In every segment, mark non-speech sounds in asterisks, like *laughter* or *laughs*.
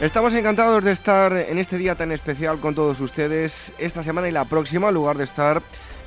Estamos encantados de estar en este día tan especial con todos ustedes esta semana y la próxima, en lugar de estar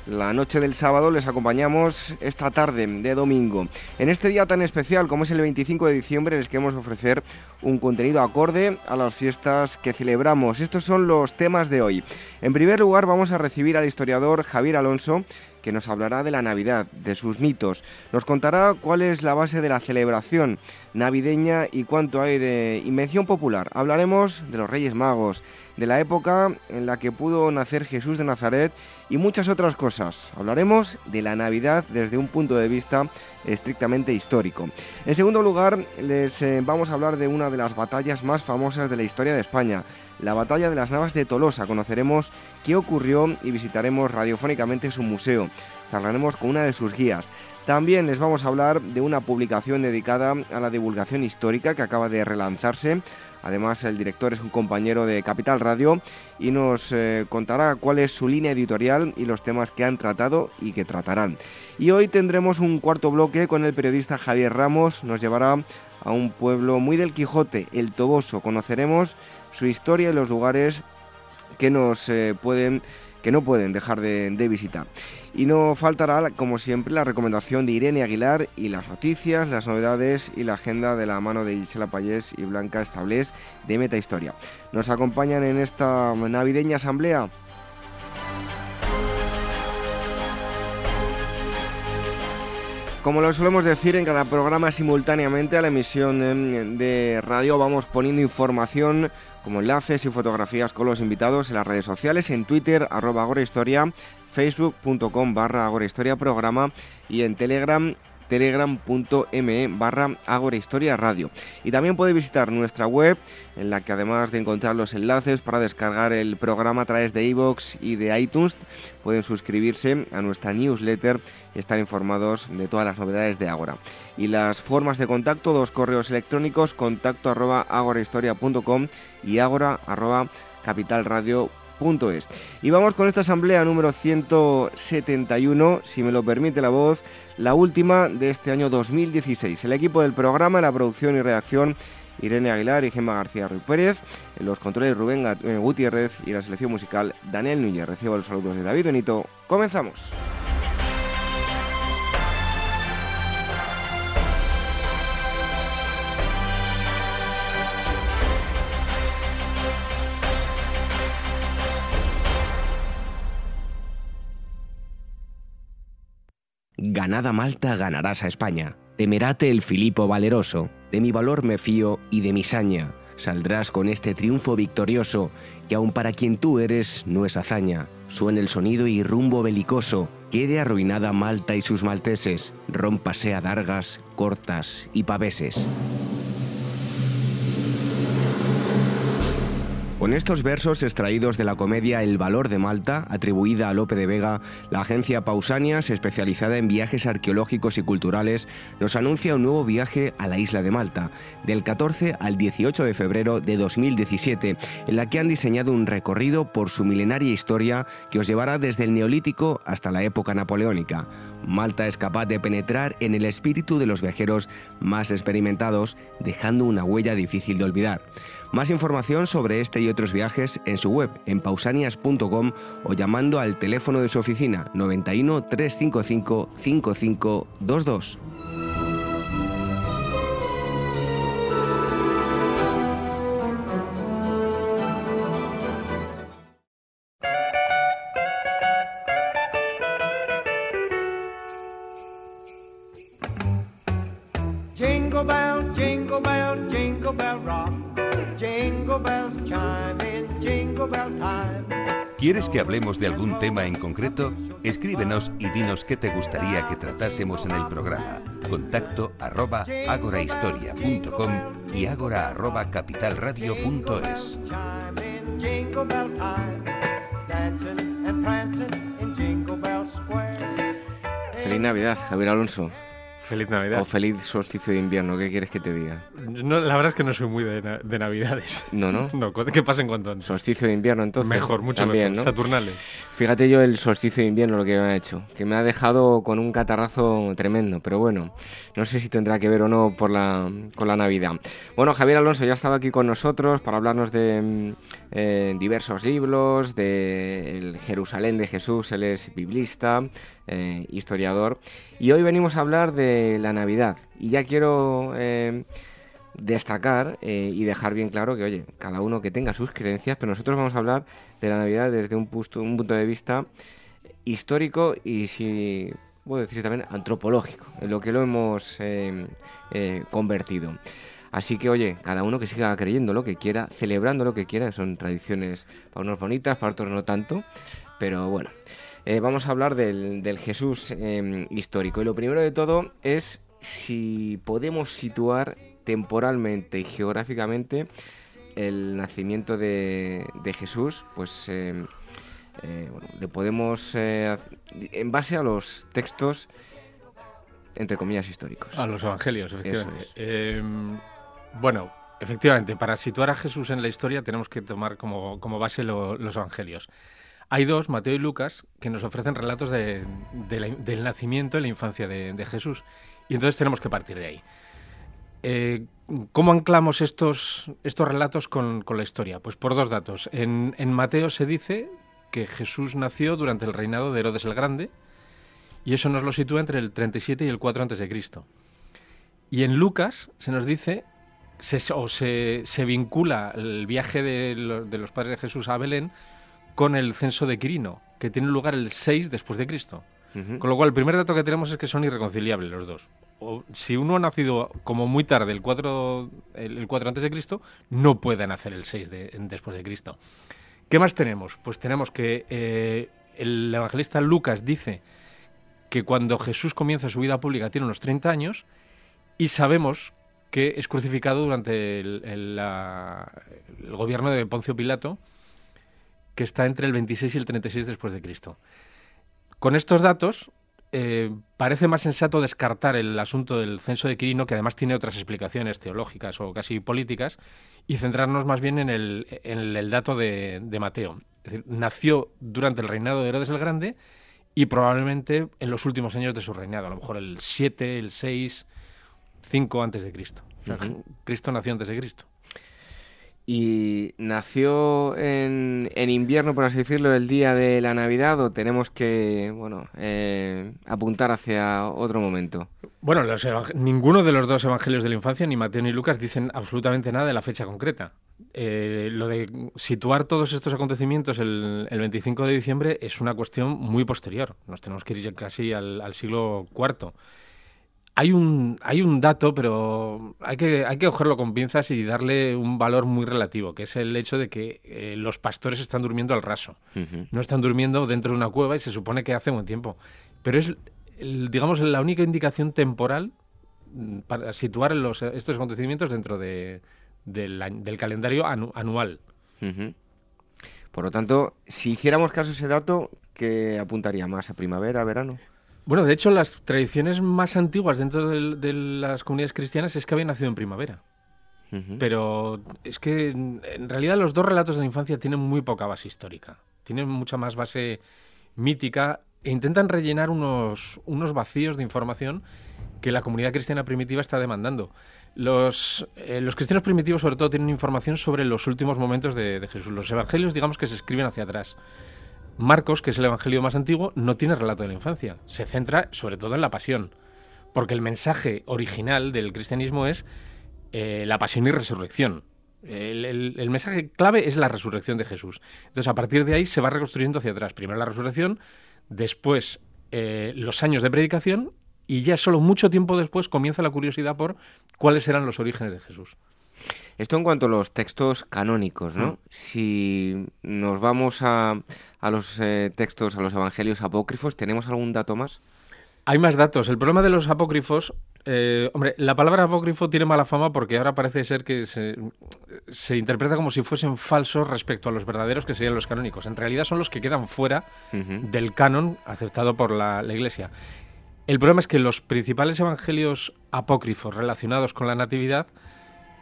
la noche del sábado, les acompañamos esta tarde de domingo. En este día tan especial como es el 25 de diciembre, les queremos ofrecer un contenido acorde a las fiestas que celebramos. Estos son los temas de hoy. En primer lugar, vamos a recibir al historiador Javier Alonso, que nos hablará de la Navidad, de sus mitos. Nos contará cuál es la base de la celebración navideña y cuánto hay de invención popular. Hablaremos de los Reyes Magos, de la época en la que pudo nacer Jesús de Nazaret y muchas otras cosas. Hablaremos de la Navidad desde un punto de vista estrictamente histórico. En segundo lugar, les eh, vamos a hablar de una de las batallas más famosas de la historia de España, la batalla de las Navas de Tolosa. Conoceremos qué ocurrió y visitaremos radiofónicamente su museo. Charlaremos con una de sus guías. También les vamos a hablar de una publicación dedicada a la divulgación histórica que acaba de relanzarse. Además, el director es un compañero de Capital Radio y nos eh, contará cuál es su línea editorial y los temas que han tratado y que tratarán. Y hoy tendremos un cuarto bloque con el periodista Javier Ramos. Nos llevará a un pueblo muy del Quijote, el Toboso. Conoceremos su historia y los lugares que nos pueden que no pueden dejar de, visitar. Y no faltará, como siempre, la recomendación de Irene Aguilar y las noticias, las novedades y la agenda de la mano de Gisela Payés y Blanca Establés de Meta Historia. Nos acompañan en esta navideña asamblea Como lo solemos decir en cada programa simultáneamente a la emisión em, de radio vamos poniendo información como enlaces y fotografías con los invitados en las redes sociales, en Twitter, arroba agorahistoria, facebook.com barra agorahistoria programa y en Telegram telegram.me barra Agora Radio. Y también puede visitar nuestra web, en la que además de encontrar los enlaces para descargar el programa a través de iVoox y de iTunes, pueden suscribirse a nuestra newsletter y estar informados de todas las novedades de Agora. Y las formas de contacto, dos correos electrónicos, contacto arroba agorahistoria.com y agora arroba capitalradio.es. Y vamos con esta asamblea número 171, si me lo permite la voz, la última de este año 2016. El equipo del programa, la producción y redacción, Irene Aguilar y Gemma García Ruiz Pérez, en los controles Rubén eh, Gutiérrez y la selección musical Daniel Núñez. Recibo los saludos de David Benito. Comenzamos. Ganada Malta ganarás a España. Temerate el Filipo valeroso, de mi valor me fío y de mi saña. Saldrás con este triunfo victorioso, que aun para quien tú eres no es hazaña. Suena el sonido y rumbo belicoso, quede arruinada Malta y sus malteses, rómpase a dargas, cortas y paveses. Con estos versos extraídos de la comedia El valor de Malta, atribuida a Lope de Vega, la agencia Pausanias, especializada en viajes arqueológicos y culturales, nos anuncia un nuevo viaje a la isla de Malta, del 14 al 18 de febrero de 2017, en la que han diseñado un recorrido por su milenaria historia que os llevará desde el Neolítico hasta la época napoleónica. Malta es capaz de penetrar en el espíritu de los viajeros más experimentados, dejando una huella difícil de olvidar. Más información sobre este y otros viajes en su web en pausanias.com o llamando al teléfono de su oficina 91 355 5522. ¿Quieres que hablemos de algún tema en concreto? Escríbenos y dinos qué te gustaría que tratásemos en el programa. Contacto arroba agorahistoria.com y agora arroba capitalradio.es. Feliz Navidad, Javier Alonso. Feliz Navidad. O feliz solsticio de invierno, ¿qué quieres que te diga? la verdad es que no soy muy de, Navidades. No, ¿no? *laughs* No, ¿qué pasa en cuanto a Solsticio de invierno, entonces. Mejor, mucho mejor. Saturnales. Fíjate yo el solsticio de invierno lo que me ha hecho, que me ha dejado con un catarrazo tremendo, pero bueno, no sé si tendrá que ver o no por la, con la Navidad. Bueno, Javier Alonso ya ha estado aquí con nosotros para hablarnos de mm, eh, diversos libros, de el Jerusalén de Jesús, él es biblista, eh, historiador. Y hoy venimos a hablar de la Navidad. Y ya quiero eh, destacar eh, y dejar bien claro que, oye, cada uno que tenga sus creencias, pero nosotros vamos a hablar de la Navidad desde un, punto, un punto de vista histórico y, si puedo decir también, antropológico, en lo que lo hemos convertido. Así que, oye, cada uno que siga creyendo lo que quiera, celebrando lo que quiera, son tradiciones para unos bonitas, para otros no tanto, pero bueno. Eh, vamos a hablar del, Jesús em, histórico. Y lo primero de todo es si podemos situar temporalmente y geográficamente el nacimiento de, Jesús, pues em, eh, le podemos, eh, en base a los textos, entre comillas, históricos. A los evangelios, efectivamente. Em, bueno, efectivamente, para situar a Jesús en la historia tenemos que tomar como, base los evangelios. Hay dos, Mateo y Lucas, que nos ofrecen relatos del nacimiento y la infancia de, Jesús. Y entonces tenemos que partir de ahí. Eh, ¿Cómo anclamos estos, estos relatos con, la historia? Pues por dos datos. En, Mateo se dice que Jesús nació durante el reinado de Herodes el Grande, y eso nos lo sitúa entre el 37 y el 4 a.C. Y en Lucas se nos dice, se, o se, vincula el viaje de, de los padres de Jesús a Belén con el censo de Quirino, que tiene lugar el 6 después de Cristo. Con lo cual, el primer dato que tenemos es que son irreconciliables los dos. O, si uno ha nacido como muy tarde, el 4, el, 4 antes de Cristo, no puede nacer el 6 después de Cristo. ¿Qué más tenemos? Pues tenemos que eh, el evangelista Lucas dice que cuando Jesús comienza su vida pública tiene unos 30 años y sabemos que es crucificado durante el gobierno de Poncio Pilato que está entre el 26 y el 36 después de Cristo. Con estos datos, eh, parece más sensato descartar el asunto del censo de Quirino, que además tiene otras explicaciones teológicas o casi políticas, y centrarnos más bien en el, dato de, Mateo. Es decir, nació durante el reinado de Herodes el Grande y probablemente en los últimos años de su reinado, a lo mejor el 7, el 6, 5 antes de Cristo. Cristo nació antes de Cristo y nació en, en, invierno, por así decirlo, el día de la Navidad o tenemos que bueno eh, apuntar hacia otro momento? Bueno, ninguno de los dos evangelios de la infancia, ni Mateo ni Lucas, dicen absolutamente nada de la fecha concreta. Eh, lo de situar todos estos acontecimientos el, el, 25 de diciembre es una cuestión muy posterior. Nos tenemos que ir casi al, al siglo IV. Hay un, hay un dato, pero hay que, hay que cogerlo con pinzas y darle un valor muy relativo, que es el hecho de que eh, los pastores están durmiendo al raso. No están durmiendo dentro de una cueva y se supone que hace buen tiempo. Pero es, digamos, la única indicación temporal mm, para situar los, estos acontecimientos dentro de, del, calendario anual. Por lo tanto, si hiciéramos caso a ese dato, ¿qué apuntaría más a primavera, a verano? Bueno, de hecho, las tradiciones más antiguas dentro de, las comunidades cristianas es que había nacido en primavera. Pero es que en realidad los dos relatos de la infancia tienen muy poca base histórica. Tienen mucha más base mítica e intentan rellenar unos, unos vacíos de información que la comunidad cristiana primitiva está demandando. Los, eh, los cristianos primitivos sobre todo tienen información sobre los últimos momentos de, de Jesús. Los evangelios digamos que se escriben hacia atrás. Marcos, que es el evangelio más antiguo, no tiene relato de la infancia. Se centra sobre todo en la pasión. Porque el mensaje original del cristianismo es eh, la pasión y resurrección. El, mensaje clave es la resurrección de Jesús. Entonces, a partir de ahí se va reconstruyendo hacia atrás. Primero la resurrección, después eh, los años de predicación y ya solo mucho tiempo después comienza la curiosidad por cuáles eran los orígenes de Jesús. Esto en cuanto a los textos canónicos, ¿no? Mm. Si nos vamos a, a los eh, textos, a los evangelios apócrifos, ¿tenemos algún dato más? Hay más datos. El problema de los apócrifos, eh, hombre, la palabra apócrifo tiene mala fama porque ahora parece ser que se, se, interpreta como si fuesen falsos respecto a los verdaderos que serían los canónicos. En realidad son los que quedan fuera del canon aceptado por la, la Iglesia. El problema es que los principales evangelios apócrifos relacionados con la Natividad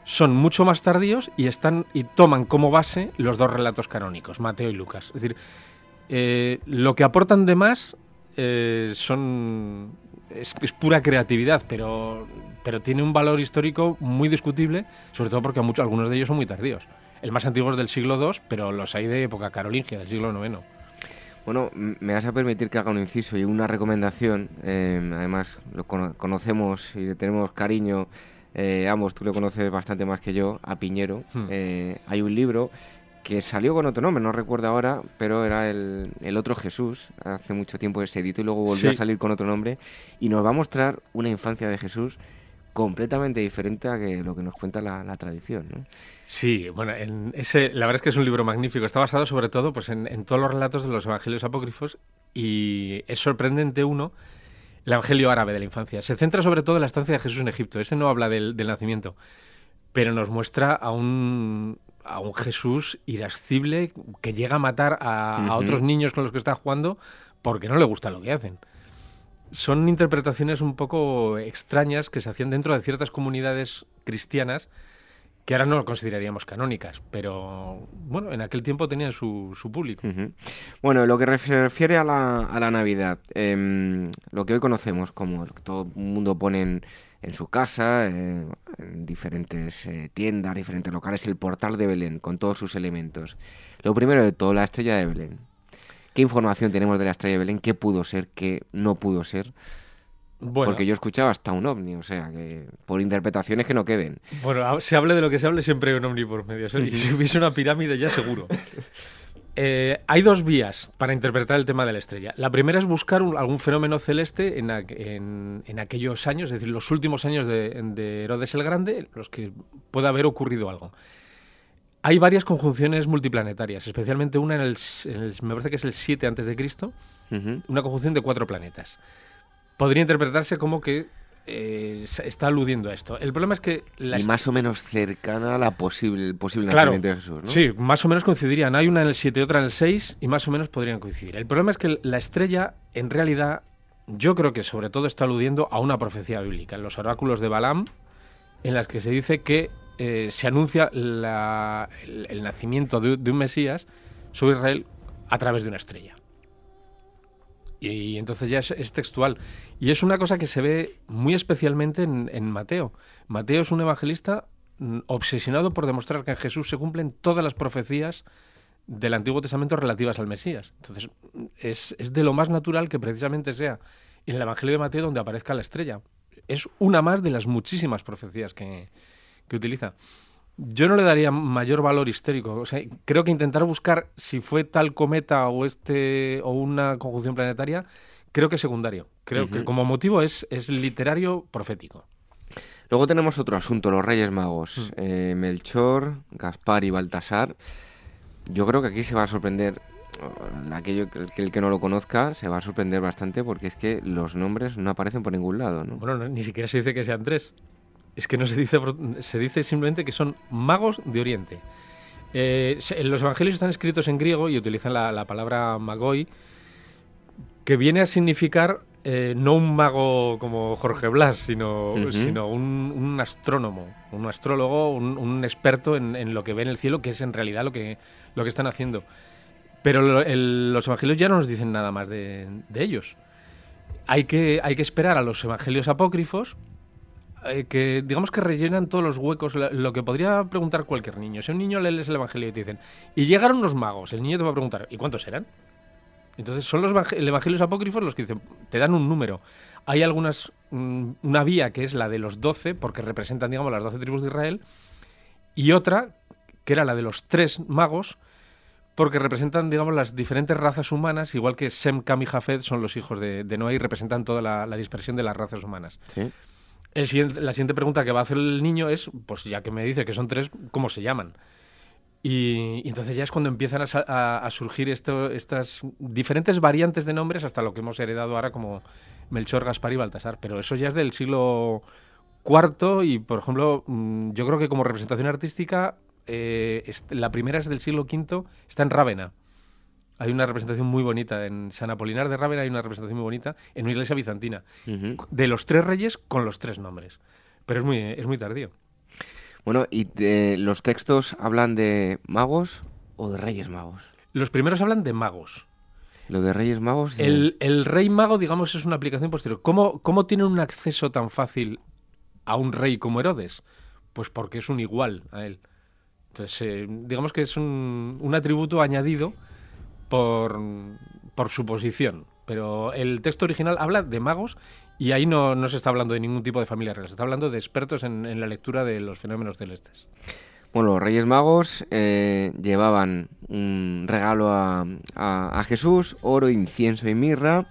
son mucho más tardíos y están y toman como base los dos relatos canónicos, Mateo y Lucas. Es decir, eh, lo que aportan de más eh, son es, pura creatividad, pero, pero tiene un valor histórico muy discutible, sobre todo porque muchos, algunos de ellos son muy tardíos. El más antiguo es del siglo II, pero los hay de época carolingia, del siglo IX. Bueno, me vas a permitir que haga un inciso y una recomendación. Eh, además, lo conocemos y tenemos cariño. Eh, ambos, tú lo conoces bastante más que yo, a Piñero. Hmm. Eh, hay un libro que salió con otro nombre, no recuerdo ahora, pero era el, otro Jesús. Hace mucho tiempo se editó y luego volvió a salir con otro nombre. Y nos va a mostrar una infancia de Jesús completamente diferente a que lo que nos cuenta la, tradición. ¿no? Sí, bueno, en ese, la verdad es que es un libro magnífico. Está basado sobre todo pues, en, todos los relatos de los evangelios apócrifos y es sorprendente uno, el evangelio árabe de la infancia. Se centra sobre todo en la estancia de Jesús en Egipto. Ese no habla del, nacimiento, pero nos muestra a un, a un Jesús irascible que llega a matar a, a otros niños con los que está jugando porque no le gusta lo que hacen son interpretaciones un poco extrañas que se hacían dentro de ciertas comunidades cristianas que ahora no lo consideraríamos canónicas, pero bueno, en aquel tiempo tenían su, su público. Bueno, lo que refiere a la, a la Navidad, em, lo que hoy conocemos como lo que todo el mundo pone en, su casa, eh, en diferentes eh, tiendas, diferentes locales, el portal de Belén, con todos sus elementos. Lo primero de todo, la estrella de Belén. ¿Qué información tenemos de la estrella de Belén? ¿Qué pudo ser? ¿Qué no pudo ser? Porque yo escuchaba hasta un ovni, o sea, que por interpretaciones que no queden. Bueno, se hable de lo que se hable, siempre hay un ovni por medio. Y *laughs* si hubiese una pirámide, ya seguro. Eh, hay dos vías para interpretar el tema de la estrella. La primera es buscar algún fenómeno celeste en, en, aquellos años, es decir, los últimos años de, de Herodes el Grande, en los que pueda haber ocurrido algo. Hay varias conjunciones multiplanetarias, especialmente una en el, me parece que es el 7 antes de Cristo, una conjunción de cuatro planetas. Podría interpretarse como que eh, está aludiendo a esto. El problema es que... y más o menos cercana a la posible, posible nacimiento de Jesús, ¿no? Sí, más o menos coincidirían. Hay una en el 7 y otra en el 6 y más o menos podrían coincidir. El problema es que la estrella, en realidad, yo creo que sobre todo está aludiendo a una profecía bíblica, en los oráculos de Balaam, en las que se dice que eh, se anuncia el, nacimiento de, un Mesías sobre Israel a través de una estrella. Y, entonces ya es, textual. Y es una cosa que se ve muy especialmente en, Mateo. Mateo es un evangelista mm, obsesionado por demostrar que en Jesús se cumplen todas las profecías del Antiguo Testamento relativas al Mesías. Entonces, es, es, de lo más natural que precisamente sea en el Evangelio de Mateo donde aparezca la estrella. Es una más de las muchísimas profecías que utiliza. Yo no le daría mayor valor histórico. O sea, creo que intentar buscar si fue tal cometa o este o una conjunción planetaria, creo que es secundario. Creo que como motivo es, es literario profético. Luego tenemos otro asunto, los Reyes Magos. Mm. Eh, Melchor, Gaspar y Baltasar. Yo creo que aquí se va a sorprender, aquello, el, que no lo conozca se va a sorprender bastante porque es que los nombres no aparecen por ningún lado. ¿no? Bueno, ni siquiera se dice que sean tres. Es que no se dice, se dice simplemente que son magos de Oriente. Eh, los evangelios están escritos en griego y utilizan la, palabra magoi, que viene a significar eh, no un mago como Jorge Blas, sino, sino un, astrónomo, un astrólogo, un, experto en, lo que ve en el cielo, que es en realidad lo que, lo que están haciendo. Pero los evangelios ya no nos dicen nada más de, de ellos. Hay que, hay que esperar a los evangelios apócrifos eh, que digamos que rellenan todos los huecos, lo que podría preguntar cualquier niño. Si un niño le lees el Evangelio y te dicen, y llegaron los magos, el niño te va a preguntar, ¿y cuántos eran? Entonces son los evangelios apócrifos los que dicen, te dan un número. Hay algunas, mm, una vía que es la de los doce, porque representan, digamos, las doce tribus de Israel, y otra, que era la de los tres magos, porque representan, digamos, las diferentes razas humanas, igual que Sem, Cam y Jafet son los hijos de, Noé y representan toda la, la dispersión de las razas humanas. ¿Sí? La siguiente pregunta que va a hacer el niño es, pues ya que me dice que son tres, ¿cómo se llaman? Y, entonces ya es cuando empiezan a, surgir estas diferentes variantes de nombres hasta lo que hemos heredado ahora como Melchor, Gaspar y Baltasar. Pero eso ya es del siglo IV y, por ejemplo, mm, yo creo que como representación artística, eh, la primera es del siglo V, está en Rávena. Hay una representación muy bonita. En San Apolinar de Rávena hay una representación muy bonita en una iglesia bizantina. De los tres reyes con los tres nombres. Pero es muy, es muy tardío. Bueno, ¿y de los textos hablan de magos o de reyes magos? Los primeros hablan de magos. Lo de Reyes Magos. El, el, Rey Mago, digamos, es una aplicación posterior. ¿Cómo, ¿Cómo tienen un acceso tan fácil a un rey como Herodes? Pues porque es un igual a él. Entonces, eh, digamos que es un, un atributo añadido por, por, su posición. Pero el texto original habla de magos y ahí no, no, se está hablando de ningún tipo de familia real. Se está hablando de expertos en, en la lectura de los fenómenos celestes. Bueno, los Reyes Magos eh, llevaban un regalo a, a, a, Jesús, oro, incienso y mirra.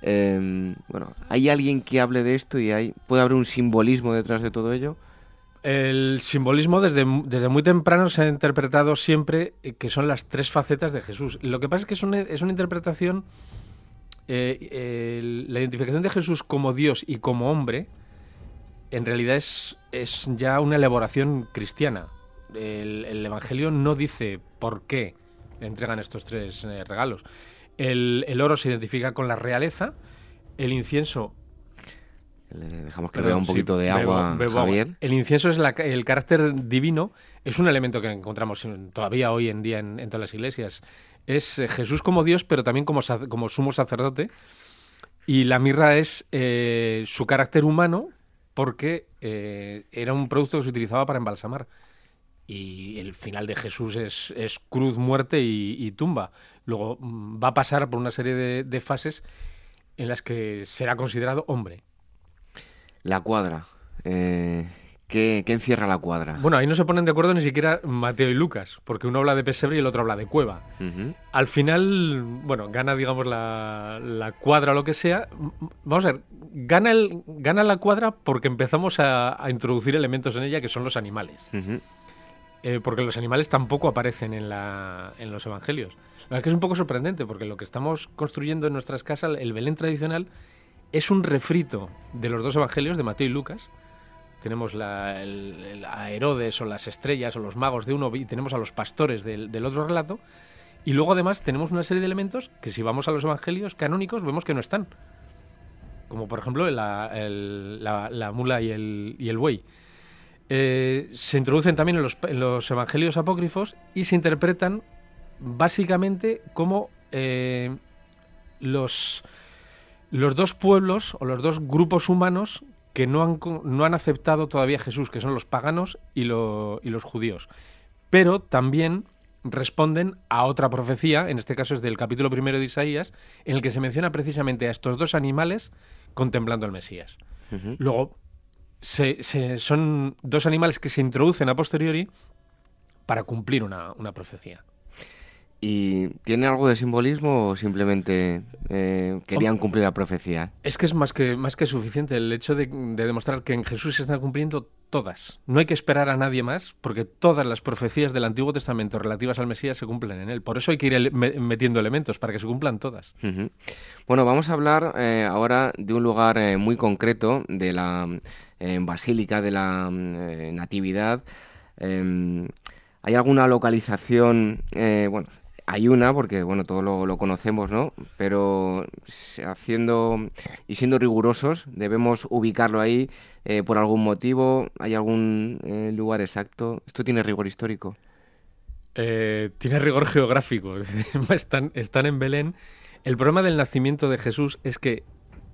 Eh, bueno, ¿hay alguien que hable de esto y hay, puede haber un simbolismo detrás de todo ello? El simbolismo desde, desde, muy temprano se ha interpretado siempre que son las tres facetas de Jesús. Lo que pasa es que es una, es una interpretación, eh, la identificación de Jesús como Dios y como hombre, en realidad es, es ya una elaboración cristiana el, el, Evangelio no dice por qué entregan estos tres eh, regalos. El, el, oro se identifica con la realeza, el incienso... Le dejamos que beba un poquito sí, de agua, bebo, bebo Javier. Agua. El incienso es la, el carácter divino, es un elemento que encontramos todavía hoy en día en, en todas las iglesias. Es eh, Jesús como Dios, pero también como, como sumo sacerdote. Y la mirra es eh, su carácter humano, porque eh, era un producto que se utilizaba para embalsamar y el final de Jesús es, es cruz, muerte y, y, tumba. Luego mm, va a pasar por una serie de, de, fases en las que será considerado hombre. La cuadra. Eh, ¿qué, ¿qué, encierra la cuadra? Bueno, ahí no se ponen de acuerdo ni siquiera Mateo y Lucas, porque uno habla de pesebre y el otro habla de cueva. Uh -huh. Al final, bueno, gana, digamos, la, la, cuadra o lo que sea. Vamos a ver, gana, el, gana la cuadra porque empezamos a, a introducir elementos en ella que son los animales. Uh -huh eh, porque los animales tampoco aparecen en, la, en los evangelios. La verdad es que es un poco sorprendente, porque lo que estamos construyendo en nuestras casas, el Belén tradicional, es un refrito de los dos evangelios, de Mateo y Lucas. Tenemos la, a Herodes o las estrellas o los magos de uno y tenemos a los pastores del, del otro relato. Y luego además tenemos una serie de elementos que si vamos a los evangelios canónicos vemos que no están. Como por ejemplo la, la mula y el, y el buey. Eh, se introducen también en los, en los, evangelios apócrifos y se interpretan básicamente como eh, los, los dos pueblos o los dos grupos humanos que no han, no han aceptado todavía a Jesús, que son los paganos y, lo, y los judíos. Pero también responden a otra profecía, en este caso es del capítulo primero de Isaías, en el que se menciona precisamente a estos dos animales contemplando al Mesías. Uh -huh. Luego, se, se, son dos animales que se introducen a posteriori para cumplir una, una profecía. ¿Y tiene algo de simbolismo o simplemente eh, querían cumplir la profecía? Es que es más que, más que suficiente el hecho de, de, demostrar que en Jesús se están cumpliendo todas. No hay que esperar a nadie más porque todas las profecías del Antiguo Testamento relativas al Mesías se cumplen en él. Por eso hay que ir metiendo elementos para que se cumplan todas. Uh -huh. Bueno, vamos a hablar eh, ahora de un lugar eh, muy concreto de la Basílica de la Natividad. Em, ¿Hay alguna localización, bueno, hay una, porque bueno, todo lo, conocemos, ¿no? Pero haciendo y siendo rigurosos, debemos ubicarlo ahí eh, por algún motivo. ¿Hay algún eh, lugar exacto? ¿Esto tiene rigor histórico? Eh, tiene rigor geográfico. *laughs* están, están en Belén. El problema del nacimiento de Jesús es que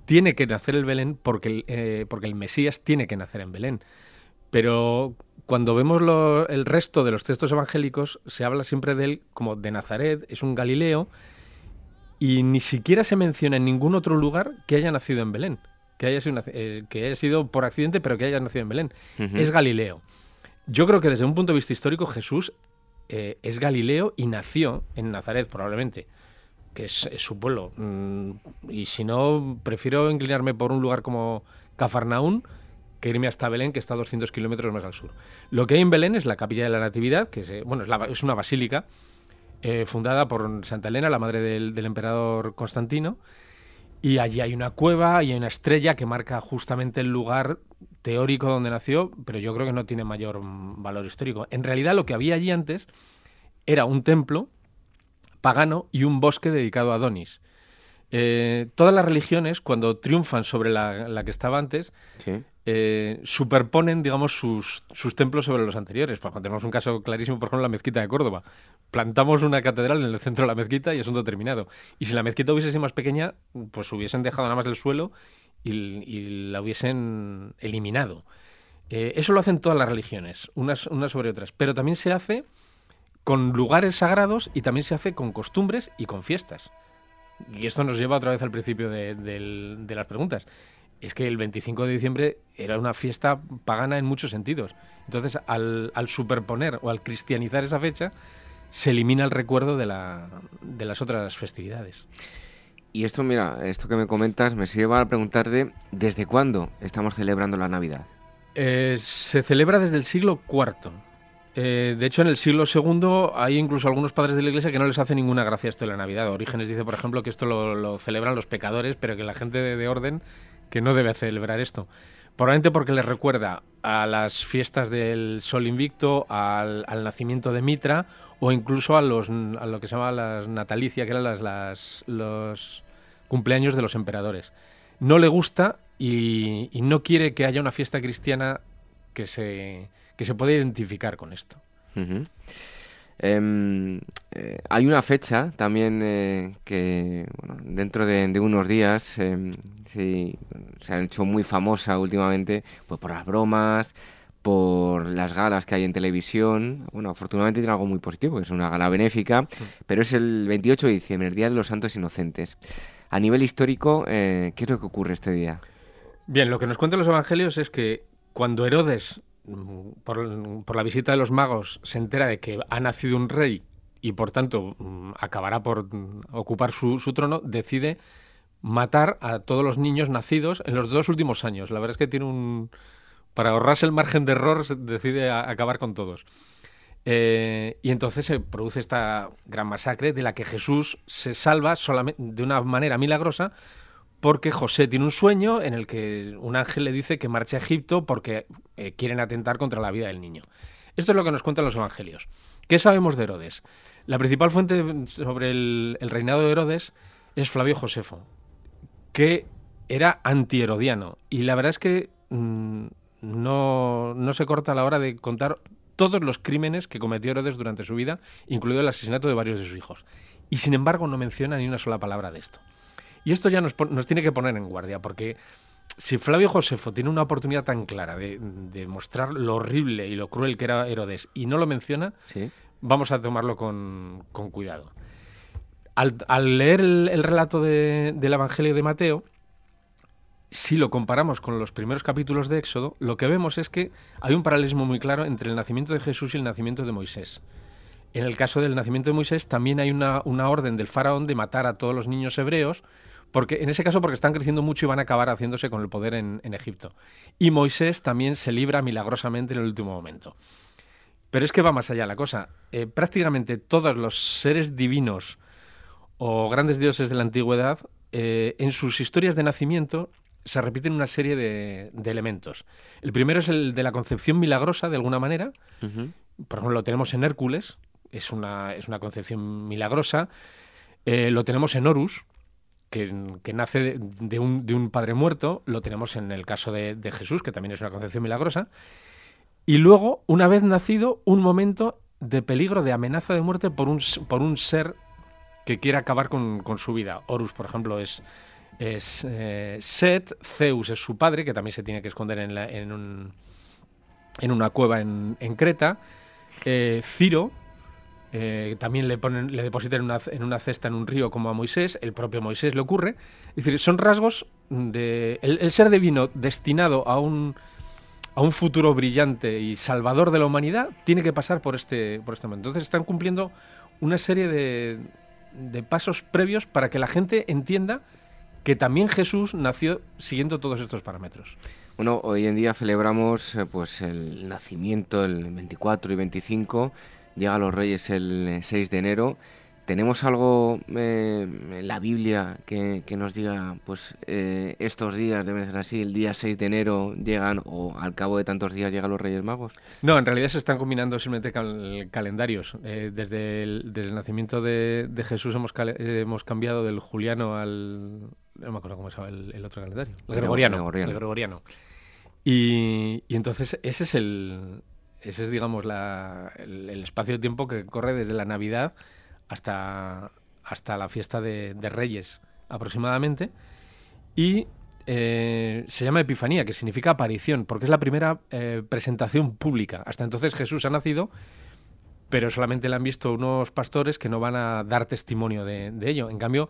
tiene que nacer el Belén porque el, porque el Mesías tiene que nacer en Belén. Pero cuando vemos lo, el resto de los textos evangélicos, se habla siempre de él como de Nazaret, es un Galileo, y ni siquiera se menciona en ningún otro lugar que haya nacido en Belén, que haya sido, eh, que haya sido por accidente, pero que haya nacido en Belén. Uh -huh. Es Galileo. Yo creo que desde un punto de vista histórico Jesús eh, es Galileo y nació en Nazaret probablemente, que es, es su pueblo. Mm, y si no, prefiero inclinarme por un lugar como Cafarnaún, que irme hasta Belén, que está a 200 kilómetros más al sur. Lo que hay en Belén es la Capilla de la Natividad, que es, bueno, es, una basílica eh, fundada por Santa Elena, la madre del, emperador Constantino, y allí hay una cueva y hay una estrella que marca justamente el lugar teórico donde nació, pero yo creo que no tiene mayor valor histórico. En realidad lo que había allí antes era un templo pagano y un bosque dedicado a Adonis. Eh, todas las religiones, cuando triunfan sobre la, que estaba antes, eh, superponen, digamos, sus, templos sobre los anteriores. Pues, tenemos un caso clarísimo, por ejemplo, la mezquita de Córdoba. Plantamos una catedral en el centro de la mezquita y asunto terminado. Y si la mezquita hubiese sido más pequeña, pues hubiesen dejado nada más el suelo y, la hubiesen eliminado. Eh, eso lo hacen todas las religiones, unas sobre otras. Pero también se hace con lugares sagrados y también se hace con costumbres y con fiestas. Y esto nos lleva otra vez al principio de, las preguntas. Es que el 25 de diciembre era una fiesta pagana en muchos sentidos. Entonces, al, superponer o al cristianizar esa fecha, se elimina el recuerdo de, de las otras festividades. Y esto, mira, esto que me comentas me lleva a preguntarte, ¿desde cuándo estamos celebrando la Navidad? Eh, se celebra desde el siglo IV. Eh, de hecho, en el siglo II hay incluso algunos padres de la Iglesia que no les hace ninguna gracia esto de la Navidad. Orígenes dice, por ejemplo, que esto lo, celebran los pecadores, pero que la gente de, orden que no debe celebrar esto. Probablemente porque les recuerda a las fiestas del Sol Invicto, al, nacimiento de Mitra o incluso a, los, a lo que se llama las natalicia, que eran las, los cumpleaños de los emperadores. No le gusta y, y no quiere que haya una fiesta cristiana que se que se puede identificar con esto. Eh, hay una fecha también eh, que dentro de, unos días em, se ha hecho muy famosa últimamente pues por las bromas, por las galas que hay en televisión. Bueno, afortunadamente tiene algo muy positivo, es una gala benéfica, pero es el 28 de diciembre, el Día de los Santos Inocentes. A nivel histórico, eh, ¿qué es lo que ocurre este día? Bien, lo que nos cuentan los evangelios es que cuando Herodes por, la visita de los magos, se entera de que ha nacido un rey y por tanto mm, acabará por ocupar su, trono, decide matar a todos los niños nacidos en los dos últimos años. La verdad es que tiene un... Para ahorrarse el margen de error, decide acabar con todos. Eh, y entonces se produce esta gran masacre de la que Jesús se salva solamente de una manera milagrosa porque José tiene un sueño en el que un ángel le dice que marche a Egipto porque eh, quieren atentar contra la vida del niño. Esto es lo que nos cuentan los evangelios. ¿Qué sabemos de Herodes? La principal fuente sobre el, reinado de Herodes es Flavio Josefo, que era anti-herodiano. Y la verdad es que mm, no, no se corta a la hora de contar todos los crímenes que cometió Herodes durante su vida, incluido el asesinato de varios de sus hijos. Y sin embargo no menciona ni una sola palabra de esto. Y esto ya nos, tiene que poner en guardia, porque si Flavio Josefo tiene una oportunidad tan clara de, mostrar lo horrible y lo cruel que era Herodes y no lo menciona, vamos a tomarlo con, cuidado. Al, leer el, relato del Evangelio de Mateo, si lo comparamos con los primeros capítulos de Éxodo, lo que vemos es que hay un paralelismo muy claro entre el nacimiento de Jesús y el nacimiento de Moisés. En el caso del nacimiento de Moisés también hay una, una orden del faraón de matar a todos los niños hebreos porque, en ese caso porque están creciendo mucho y van a acabar haciéndose con el poder en, Egipto. Y Moisés también se libra milagrosamente en el último momento. Pero es que va más allá la cosa. Eh, prácticamente todos los seres divinos o grandes dioses de la antigüedad, eh, en sus historias de nacimiento, se repiten una serie de, elementos. El primero es el de la concepción milagrosa, de alguna manera. Por ejemplo, lo tenemos en Hércules, es una, es una concepción milagrosa. Eh, lo tenemos en Horus, que, nace de, un, padre muerto, lo tenemos en el caso de, Jesús, que también es una concepción milagrosa, y luego, una vez nacido, un momento de peligro, de amenaza de muerte por un, por un ser que quiere acabar con, su vida. Horus, por ejemplo, es, es eh, Set, Zeus es su padre, que también se tiene que esconder en, en, un, en una cueva en, Creta, eh, Ciro, eh, también le, ponen, le depositan en una, en una, cesta en un río como a Moisés, el propio Moisés le ocurre. Es decir, son rasgos de... El, ser divino destinado a un, a un futuro brillante y salvador de la humanidad tiene que pasar por este, por este momento. Entonces están cumpliendo una serie de, de pasos previos para que la gente entienda que también Jesús nació siguiendo todos estos parámetros. Bueno, hoy en día celebramos eh, pues el nacimiento el 24 y 25 llega a los Reyes el 6 de enero. ¿tenemos algo eh, en la Biblia que, nos diga, pues eh, estos días deben ser así, el día 6 de enero llegan o al cabo de tantos días llegan los Reyes Magos? No, en realidad se están combinando simplemente calendarios. desde, el, nacimiento de, Jesús hemos, hemos cambiado del juliano al... No me acuerdo cómo se llama el, otro calendario. El gregoriano. El gregoriano. Y, y entonces ese es el, ese es, digamos, el, espacio de tiempo que corre desde la Navidad hasta, hasta la fiesta de, Reyes aproximadamente. Y eh, se llama Epifanía, que significa aparición, porque es la primera eh, presentación pública. Hasta entonces Jesús ha nacido, pero solamente le han visto unos pastores que no van a dar testimonio de, ello. En cambio,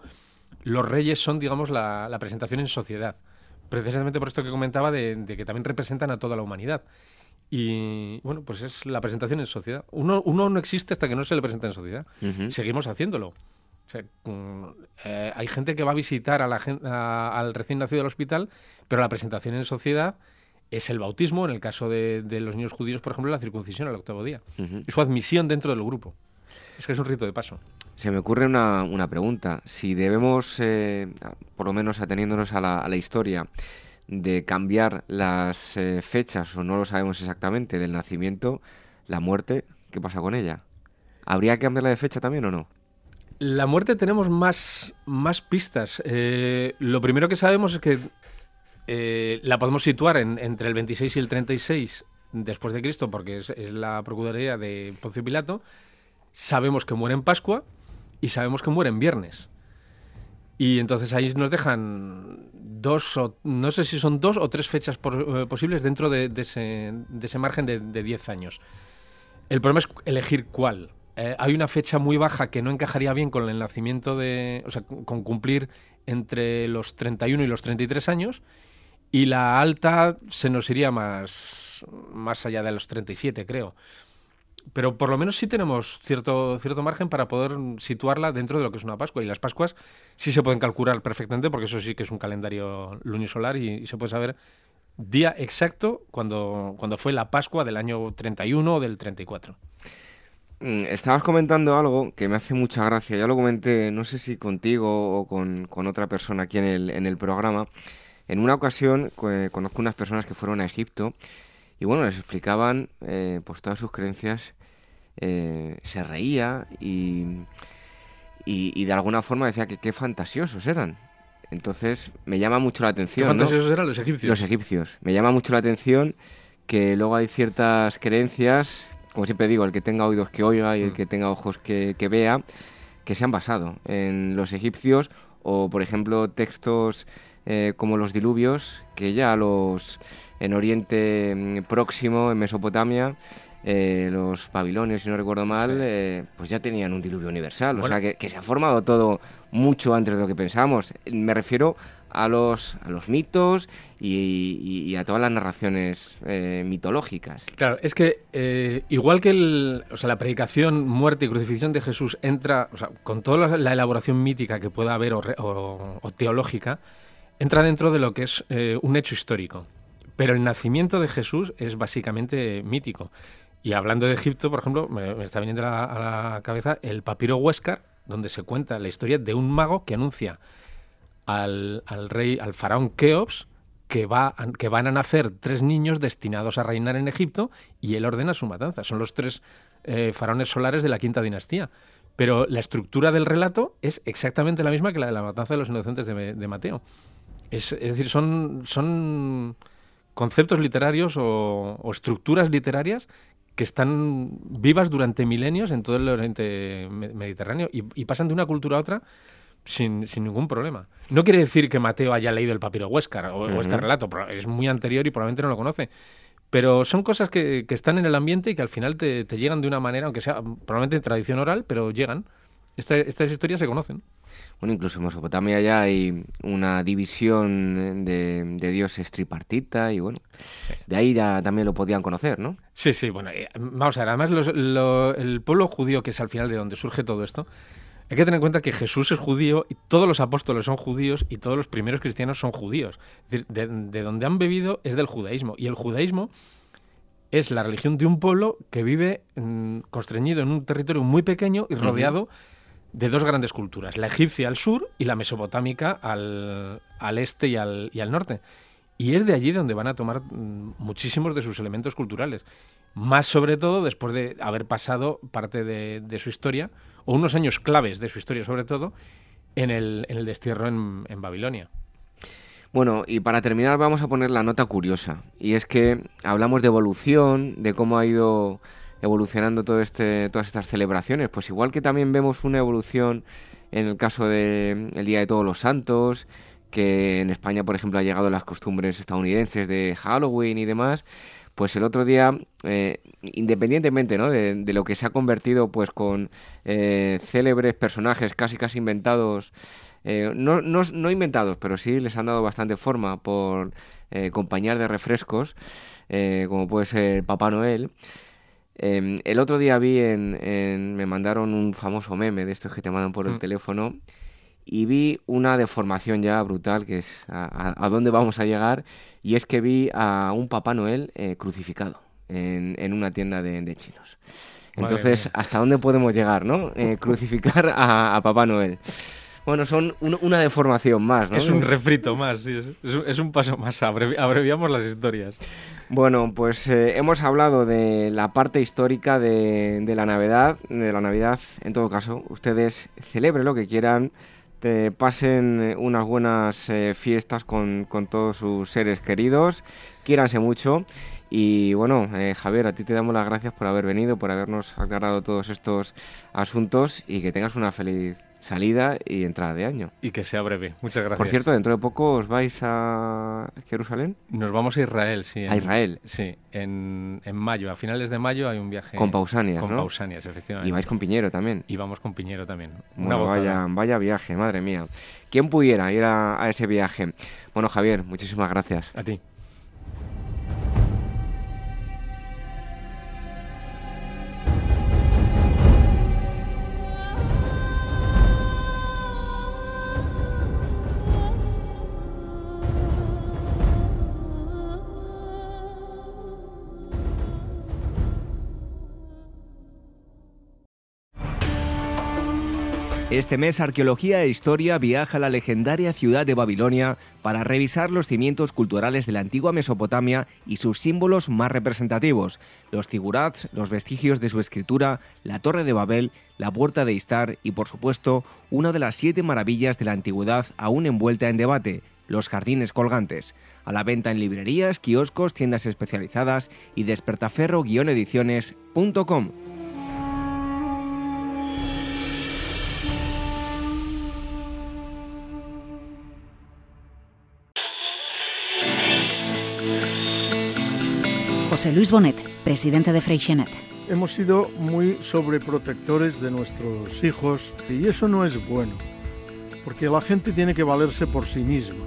los reyes son, digamos, la, presentación en sociedad. Precisamente por esto que comentaba de que también representan a toda la humanidad. Y bueno, pues es la presentación en sociedad. Uno, uno no existe hasta que no se le presenta en sociedad. Seguimos haciéndolo. Eh, hay gente que va a visitar a la, al recién nacido del hospital, pero la presentación en sociedad es el bautismo, en el caso de, los niños judíos, por ejemplo, la circuncisión al octavo día. Es su admisión dentro del grupo. Es que es un rito de paso. Se me ocurre una, una pregunta. Si debemos, eh, por lo menos ateniéndonos a la, a la historia, de cambiar las eh, fechas, o no lo sabemos exactamente, del nacimiento, la muerte, ¿qué pasa con ella? ¿Habría que cambiarla de fecha también o no? La muerte tenemos más, más pistas. Eh, lo primero que sabemos es que eh, la podemos situar entre el 26 y el 36 después de Cristo, porque es, es la procuraduría de Poncio Pilato. Sabemos que muere en Pascua y sabemos que muere en viernes. Y entonces ahí nos dejan dos, o, no sé si son dos o tres fechas eh, posibles dentro de, ese, margen de 10 años. El problema es elegir cuál. Eh, hay una fecha muy baja que no encajaría bien con el nacimiento de. O sea, con cumplir entre los 31 y los 33 años. Y la alta se nos iría más, más allá de los 37, creo pero por lo menos sí tenemos cierto, cierto margen para poder situarla dentro de lo que es una Pascua. Y las Pascuas sí se pueden calcular perfectamente porque eso sí que es un calendario lunisolar y, se puede saber día exacto cuando, cuando fue la Pascua del año 31 o del 34. Mm, estabas comentando algo que me hace mucha gracia. Ya lo comenté, no sé si contigo o con, con otra persona aquí en el, en el programa. En una ocasión conozco unas personas que fueron a Egipto y bueno, les explicaban eh, pues todas sus creencias, eh, se reía y, y, de alguna forma decía que qué fantasiosos eran. Entonces me llama mucho la atención. ¿Qué fantasiosos eran los egipcios? Los egipcios. Me llama mucho la atención que luego hay ciertas creencias, como siempre digo, el que tenga oídos que oiga y el mm. que tenga ojos que, que vea, que se han basado en los egipcios o, por ejemplo, textos eh, como los diluvios, que ya los en Oriente mm, Próximo, en Mesopotamia, eh, los babilonios, si no recuerdo mal, eh, pues ya tenían un diluvio universal. O sea, que, se ha formado todo mucho antes de lo que pensamos. Me refiero a los, a los mitos y, a todas las narraciones eh, mitológicas. Claro, es que igual que el, o sea, la predicación, muerte y crucifixión de Jesús entra, o sea, con toda la, elaboración mítica que pueda haber o, o, teológica, entra dentro de lo que es un hecho histórico. Pero el nacimiento de Jesús es básicamente mítico. Y hablando de Egipto, por ejemplo, me, está viniendo a la, cabeza el papiro Huéscar, donde se cuenta la historia de un mago que anuncia al, rey, al faraón Keops, que, va, que van a nacer tres niños destinados a reinar en Egipto y él ordena su matanza. Son los tres eh, faraones solares de la quinta dinastía. Pero la estructura del relato es exactamente la misma que la de la matanza de los inocentes de, Mateo. Es, es, decir, son, son conceptos literarios o, estructuras literarias que están vivas durante milenios en todo el Oriente Mediterráneo y, pasan de una cultura a otra sin, ningún problema. No quiere decir que Mateo haya leído el papiro Huéscar o, este relato, es muy anterior y probablemente no lo conoce. Pero son cosas que, están en el ambiente y que al final te, llegan de una manera, aunque sea probablemente en tradición oral, pero llegan. estas historias se conocen. Bueno, incluso en Mesopotamia ya hay una división de, dioses tripartita y bueno, de ahí ya también lo podían conocer, ¿no? Sí, sí, bueno, eh, vamos a ver, además el pueblo judío, que es al final de donde surge todo esto, hay que tener en cuenta que Jesús es judío y todos los apóstoles son judíos y todos los primeros cristianos son judíos. Es decir, de, donde han bebido es del judaísmo. Y el judaísmo es la religión de un pueblo que vive mm, constreñido en un territorio muy pequeño y rodeado de dos grandes culturas, la egipcia al sur y la mesopotámica al, al este y al, y al norte. Y es de allí donde van a tomar mm, muchísimos de sus elementos culturales. Más sobre todo después de haber pasado parte de, de su historia, o unos años claves de su historia sobre todo, en el, en el destierro en, en Babilonia. Bueno, y para terminar vamos a poner la nota curiosa. Y es que hablamos de evolución, de cómo ha ido evolucionando todo este, todas estas celebraciones. Pues igual que también vemos una evolución en el caso del Día de Todos los Santos, que en España, por ejemplo, ha llegado las costumbres estadounidenses de Halloween y demás, pues el otro día, eh, independientemente ¿no? de, de, lo que se ha convertido pues con eh, célebres personajes casi casi inventados, eh, no, no, no, inventados, pero sí les han dado bastante forma por eh, compañías de refrescos, como puede ser Papá Noel. Em, el otro día vi en, en, me mandaron un famoso meme de estos que te mandan por el mm. teléfono y vi una deformación ya brutal, que es a, a, a, dónde vamos a llegar, y es que vi a un Papá Noel eh, crucificado en, en, una tienda de, de chinos. Entonces, ¿hasta dónde podemos llegar, no? Eh, crucificar a, a, Papá Noel. Bueno, son un, una deformación más, ¿no? Es un *laughs* refrito más, sí, es, es, un paso más, abrevi abreviamos las historias. Bueno, pues eh, hemos hablado de la parte histórica de, de, la Navidad, de la Navidad, en todo caso, ustedes celebren lo que quieran, te pasen unas buenas eh, fiestas con, con, todos sus seres queridos, quiéranse mucho. Y bueno, eh, Javier, a ti te damos las gracias por haber venido, por habernos aclarado todos estos asuntos y que tengas una feliz salida y entrada de año. Y que sea breve. Muchas gracias. Por cierto, dentro de poco os vais a Jerusalén. Nos vamos a Israel, sí. En, a Israel. Sí, en, en, mayo. A finales de mayo hay un viaje. Con Pausanias, Con ¿no? Pausanias, efectivamente. Y vais con Piñero también. Y vamos con Piñero también. Una bueno, vaya, vaya viaje, madre mía. ¿Quién pudiera ir a, a ese viaje? Bueno, Javier, muchísimas gracias. A ti. Este mes Arqueología e Historia viaja a la legendaria ciudad de Babilonia para revisar los cimientos culturales de la antigua Mesopotamia y sus símbolos más representativos, los zigurats, los vestigios de su escritura, la Torre de Babel, la Puerta de Istar y, por supuesto, una de las siete maravillas de la antigüedad aún envuelta en debate, los jardines colgantes. A la venta en librerías, kioscos, tiendas especializadas y despertaferro-ediciones.com. José Luis Bonet, presidente de Freixenet. Hemos sido muy sobreprotectores de nuestros hijos y eso no es bueno, porque la gente tiene que valerse por sí misma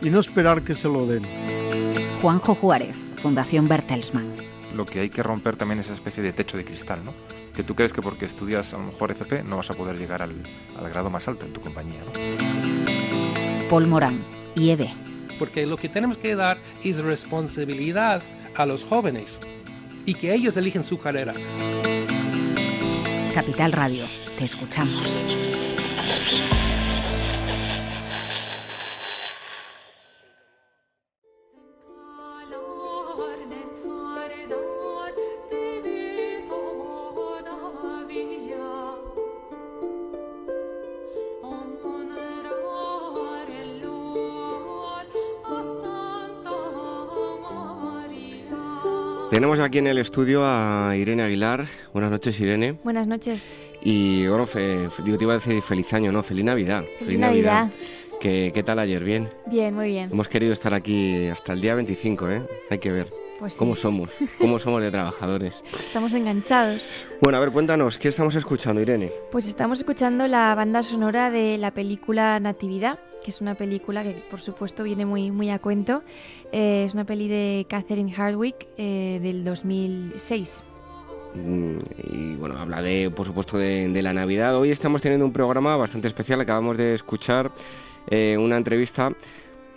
y no esperar que se lo den. Juanjo Juárez, Fundación Bertelsmann. Lo que hay que romper también es esa especie de techo de cristal, ¿no? Que tú crees que porque estudias a lo mejor FP no vas a poder llegar al, al grado más alto en tu compañía, ¿no? Paul Morán, IEB. Porque lo que tenemos que dar es responsabilidad a los jóvenes y que ellos eligen su carrera. Capital Radio, te escuchamos. Tenemos aquí en el estudio a Irene Aguilar. Buenas noches, Irene. Buenas noches. Y bueno, fe, digo, te iba a decir feliz año, ¿no? Feliz Navidad. Feliz, feliz Navidad. Navidad. ¿Qué, ¿Qué, tal ayer? ¿Bien? Bien, muy bien. Hemos querido estar aquí hasta el día 25, ¿eh? Hay que ver. Pues sí. ¿Cómo somos? *laughs* ¿Cómo somos de trabajadores? Estamos enganchados. Bueno, a ver, cuéntanos, ¿qué estamos escuchando, Irene? Pues estamos escuchando la banda sonora de la película Natividad, que es una película que por supuesto viene muy, muy a cuento. Eh, es una peli de Catherine Hardwick eh, del 2006. Mm, y bueno, habla de, por supuesto, de, la Navidad. Hoy estamos teniendo un programa bastante especial. Acabamos de escuchar eh, una entrevista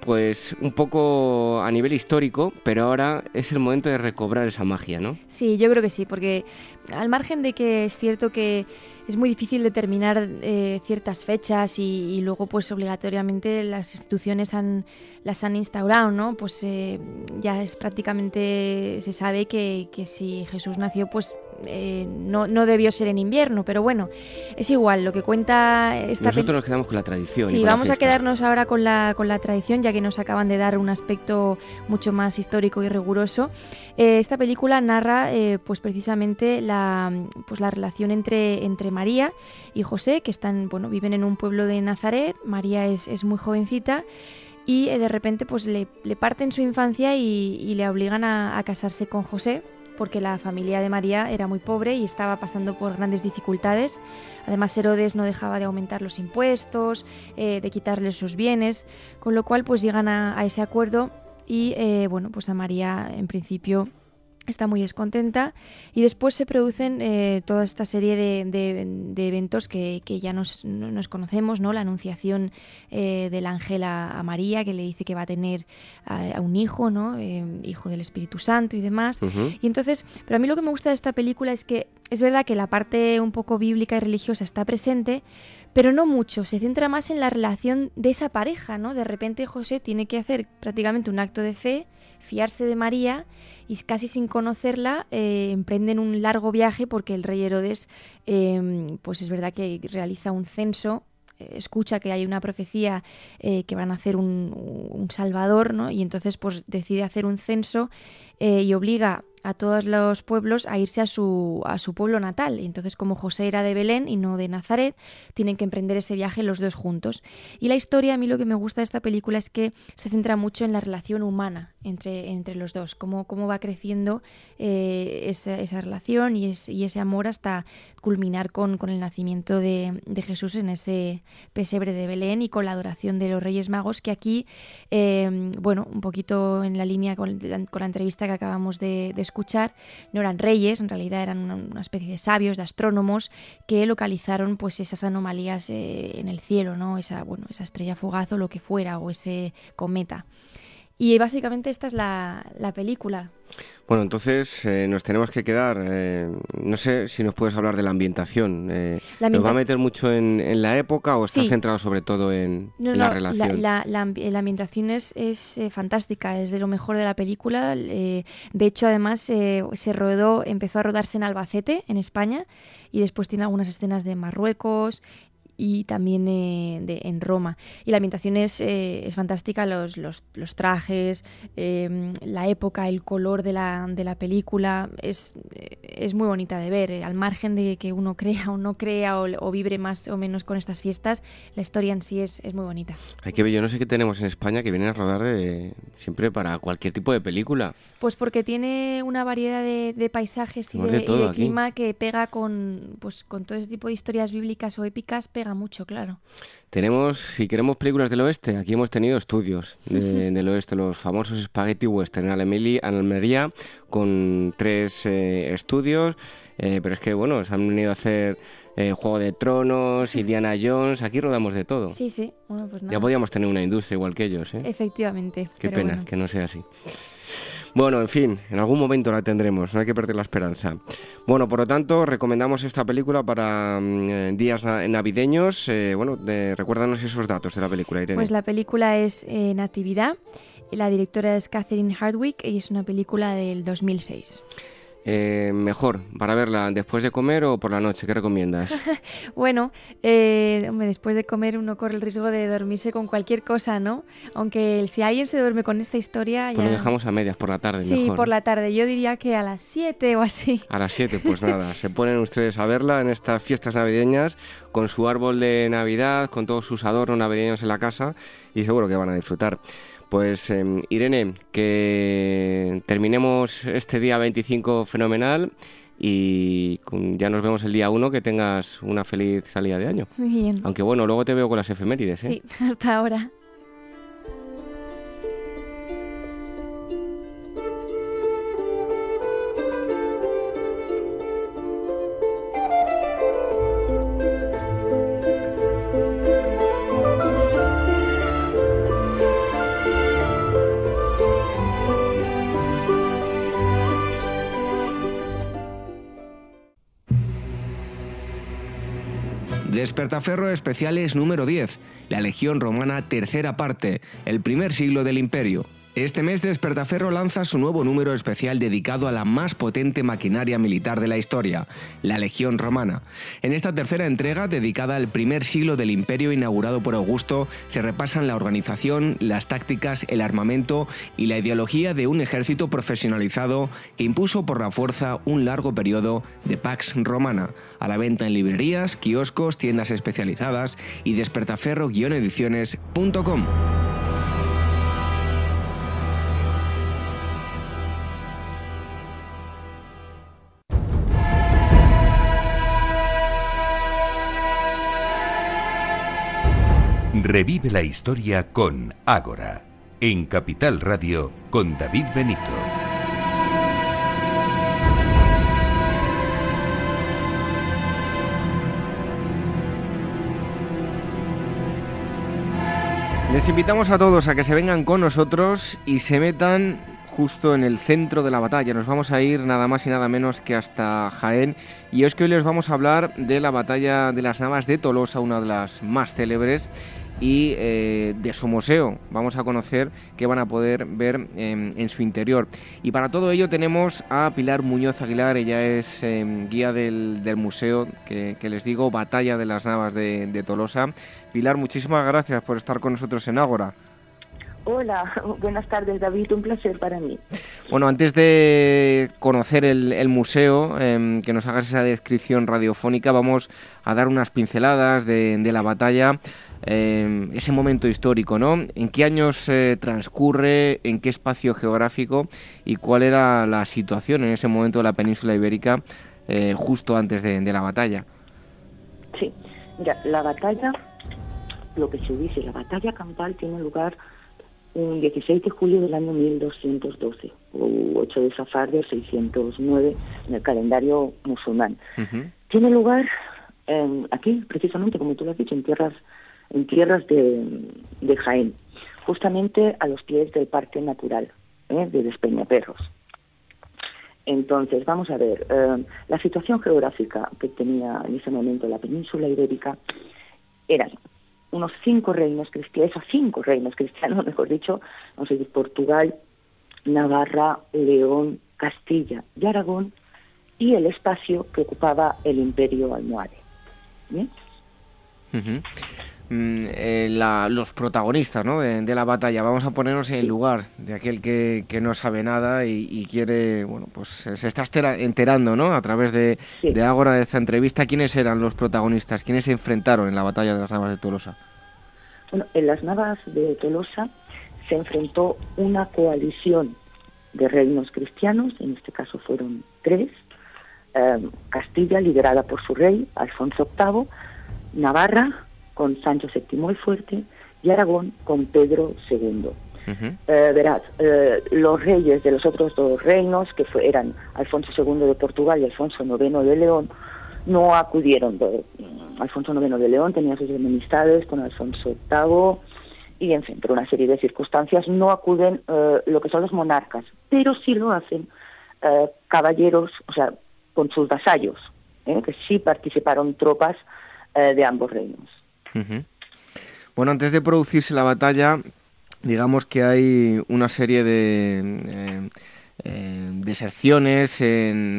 pues un poco a nivel histórico, pero ahora es el momento de recobrar esa magia, ¿no? Sí, yo creo que sí, porque al margen de que es cierto que es muy difícil determinar eh, ciertas fechas y, luego pues obligatoriamente las instituciones han, las han instaurado, ¿no? Pues eh, ya es prácticamente, se sabe que, que si Jesús nació pues eh, no, no, debió ser en invierno, pero bueno, es igual, lo que cuenta esta Nosotros nos quedamos con la tradición. Sí, vamos a quedarnos ahora con la, con la tradición, ya que nos acaban de dar un aspecto mucho más histórico y riguroso. Eh, esta película narra eh, pues precisamente la, pues la relación entre, entre María y José, que están, bueno, viven en un pueblo de Nazaret, María es, es muy jovencita y de repente pues le, le, parten su infancia y, le obligan a, a casarse con José porque la familia de María era muy pobre y estaba pasando por grandes dificultades. Además, Herodes no dejaba de aumentar los impuestos, eh, de quitarles sus bienes, con lo cual pues llegan a, ese acuerdo y eh, bueno, pues a María en principio está muy descontenta y después se producen eh, toda esta serie de, eventos que, ya nos, conocemos, ¿no? La anunciación eh, del ángel a, María que le dice que va a tener a, un hijo, ¿no? Eh, hijo del Espíritu Santo y demás. Y entonces, pero a mí lo que me gusta de esta película es que es verdad que la parte un poco bíblica y religiosa está presente, pero no mucho, se centra más en la relación de esa pareja, ¿no? De repente José tiene que hacer prácticamente un acto de fe, fiarse de María y casi sin conocerla eh, emprenden un largo viaje porque el rey Herodes, em, pues es verdad que realiza un censo eh, escucha que hay una profecía eh, que van a hacer un, un, salvador, ¿no? Y entonces pues decide hacer un censo y obliga a todos los pueblos a irse a su, a su pueblo natal. Entonces, como José era de Belén y no de Nazaret, tienen que emprender ese viaje los dos juntos. Y la historia, a mí lo que me gusta de esta película es que se centra mucho en la relación humana entre, entre los dos, cómo, cómo va creciendo eh, esa, esa, relación y, y, ese amor hasta culminar con, con el nacimiento de, de, Jesús en ese pesebre de Belén y con la adoración de los Reyes Magos, que aquí, eh, bueno, un poquito en la línea con con la entrevista que acabamos de, de escuchar, no eran reyes, en realidad eran una, especie de sabios, de astrónomos, que localizaron pues esas anomalías eh, en el cielo, ¿no? Esa, bueno, esa estrella fugaz o lo que fuera, o ese cometa. Y básicamente esta es la, película. Bueno, entonces eh, nos tenemos que quedar. Eh, no sé si nos puedes hablar de la ambientación. Eh, ¿Nos va a meter mucho en, la época o está centrado sobre todo en, la relación? La, la, ambientación es, es fantástica, es de lo mejor de la película. de hecho, además, se rodó, empezó a rodarse en Albacete, en España, y después tiene algunas escenas de Marruecos y también eh, de, en Roma. Y la ambientación es, eh, es fantástica, los, los, los trajes, em, la época, el color de la, de la película, es, es, muy bonita de ver. Eh, al margen de que uno crea o no crea o, o, vibre más o menos con estas fiestas, la historia en sí es, es muy bonita. Hay que ver, yo no sé qué tenemos en España que vienen a rodar siempre para cualquier tipo de película. Pues porque tiene una variedad de, de paisajes y de, clima que pega con, pues, con todo ese tipo de historias bíblicas o épicas, mucho, claro. Tenemos, si queremos películas del oeste, aquí hemos tenido estudios del *laughs* oeste, los famosos Spaghetti Western en Almería, con tres eh, estudios, eh, pero es que, bueno, se han venido a hacer eh, Juego de Tronos, Indiana *laughs* Jones, aquí rodamos de todo. Sí, sí, bueno, pues Ya podíamos tener una industria igual que ellos, ¿eh? Efectivamente. Qué pena que no sea así. Bueno, en fin, en algún momento la tendremos, no hay que perder la esperanza. Bueno, por lo tanto, recomendamos esta película para mm, eh, días navideños. Eh, bueno, recuérdanos esos datos de la película, Irene. Pues la película es eh, Natividad, la directora es Catherine Hardwick y es una película del 2006. Eh, mejor para verla después de comer o por la noche? ¿Qué recomiendas? *laughs* bueno, eh, después de comer uno corre el riesgo de dormirse con cualquier cosa, ¿no? Aunque si alguien se duerme con esta historia... Pues ya... lo dejamos a medias por la tarde. Sí, por la tarde. Yo diría que a las 7 o así. A las 7, pues nada. se ponen ustedes a verla en estas fiestas navideñas con su árbol de Navidad, con todos sus adornos navideños en la casa y seguro que van a disfrutar. Pues em, Irene, que terminemos este día 25 fenomenal y ya nos vemos el día 1, que tengas una feliz salida de año. Muy bien. Aunque bueno, luego te veo con las efemérides. ¿eh? Sí, *laughs* hasta ahora. Despertaferro Especiales número 10, la Legión Romana tercera parte, el primer siglo del Imperio. Este mes Despertaferro lanza su nuevo número especial dedicado a la más potente maquinaria militar de la historia, la Legión Romana. En esta tercera entrega, dedicada al primer siglo del imperio inaugurado por Augusto, se repasan la organización, las tácticas, el armamento y la ideología de un ejército profesionalizado que impuso por la fuerza un largo periodo de Pax Romana, a la venta en librerías, kioscos, tiendas especializadas y despertaferro-ediciones.com. Revive la historia con Ágora, en Capital Radio con David Benito. Les invitamos a todos a que se vengan con nosotros y se metan justo en el centro de la batalla. Nos vamos a ir nada más y nada menos que hasta Jaén. Y es que hoy les vamos a hablar de la batalla de las Navas de Tolosa, una de las más célebres y eh, de su museo. Vamos a conocer qué van a poder ver en su interior. Y para todo ello tenemos a Pilar Muñoz Aguilar, ella es em, guía del, museo que, les digo, Batalla de las Navas de, Tolosa. Pilar, muchísimas gracias por estar con nosotros en Ágora. Hola, *laughs* buenas tardes David, un placer para mí. Bueno, antes de conocer el, museo, em, que nos hagas esa descripción radiofónica, vamos a dar unas pinceladas de, de la batalla. Em, ese momento histórico, ¿no? ¿En qué años eh, transcurre, en qué espacio geográfico y cuál era la situación en ese momento de la península ibérica eh, justo antes de, la batalla? Sí, ya, la batalla, lo que se dice, la batalla campal tiene lugar un 16 de julio del año 1212, o 8 de Safar de 609 en el calendario musulmán. Tiene lugar aquí, precisamente, como tú lo has dicho, en tierras en tierras de, Jaén, justamente a los pies del Parque Natural ¿eh? de Despeñaperros. Entonces, vamos a ver, eh, la situación geográfica que tenía en ese momento la península ibérica eran unos cinco reinos cristianos, cinco reinos cristianos, *laughs* mejor dicho, no sé, Portugal, Navarra, León, Castilla y Aragón, y el espacio que ocupaba el imperio almohade. ¿Bien? Mm, eh, los protagonistas ¿no? de, la batalla. Vamos a ponernos en el lugar de aquel que, no sabe nada y, quiere, bueno, pues se está enterando ¿no? a través de, de Ágora de esta entrevista. ¿Quiénes eran los protagonistas? ¿Quiénes se enfrentaron en la batalla de las Navas de Tolosa? Bueno, en las Navas de Tolosa se enfrentó una coalición de reinos cristianos, en este caso fueron tres, eh, Castilla liderada por su rey, Alfonso VIII, Navarra, con Sancho VII el Fuerte y Aragón con Pedro II. Eh, verás, eh, los reyes de los otros dos reinos, que eran Alfonso II de Portugal y Alfonso IX de León, no acudieron. Mm, Alfonso IX de León tenía sus enemistades con Alfonso VIII y, en fin, por una serie de circunstancias no acuden eh, lo que son los monarcas, pero sí lo hacen caballeros, o sea, con sus vasallos, que sí participaron tropas de ambos reinos. Bueno, antes de producirse la batalla, digamos que hay una serie de eh, eh, deserciones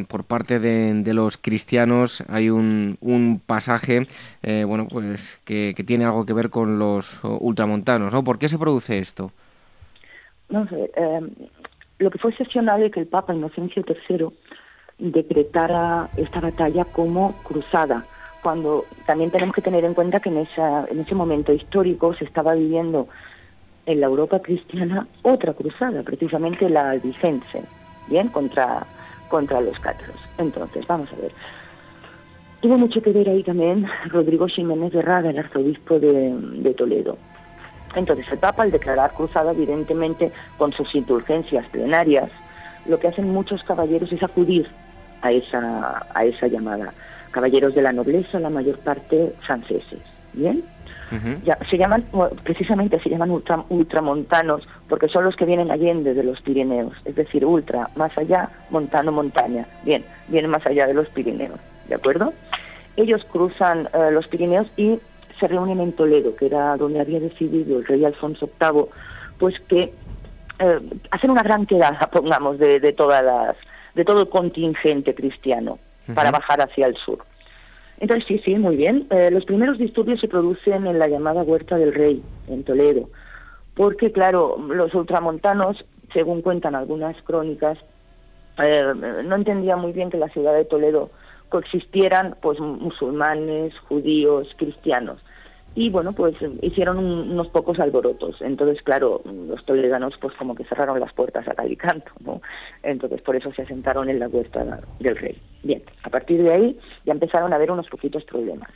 por parte de, los cristianos. Hay un, pasaje, eh, bueno, pues que, tiene algo que ver con los ultramontanos, ¿no? ¿Por qué se produce esto? No sé. lo que fue excepcional es que el Papa Inocencio III decretara esta batalla como cruzada cuando también tenemos que tener en cuenta que en, esa, en ese momento histórico se estaba viviendo en la Europa cristiana otra cruzada, precisamente la albicense, bien, contra, contra los cátaros. Entonces, vamos a ver. Tuvo mucho que ver ahí también Rodrigo Jiménez de Rada, el arzobispo de, de Toledo. Entonces, el Papa, al declarar cruzada, evidentemente, con sus indulgencias plenarias, lo que hacen muchos caballeros es acudir a esa, a esa llamada caballeros de la nobleza, la mayor parte franceses. ¿Bien? ya, se llaman, precisamente se llaman ultramontanos porque son los que vienen allende de los Pirineos, es decir, ultra, más allá, montano, montaña. Bien, vienen más allá de los Pirineos, ¿de acuerdo? ellos cruzan eh, los Pirineos y se reúnen en Toledo, que era donde había decidido el rey Alfonso VIII, pues que eh, hacer una gran quedada, *laughs* pongamos, de, de todas las, de todo el contingente cristiano para bajar hacia el sur. Entonces, sí, sí, muy bien. Eh, los primeros disturbios se producen en la llamada Huerta del Rey, en Toledo, porque, claro, los ultramontanos, según cuentan algunas crónicas, eh, no entendían muy bien que la ciudad de Toledo coexistieran pues musulmanes, judíos, cristianos y bueno pues hicieron unos pocos alborotos. Entonces claro los toledanos pues como que cerraron las puertas a Calicanto no entonces por eso se asentaron en la huerta del rey. Bien a partir de ahí ya empezaron a haber unos poquitos problemas.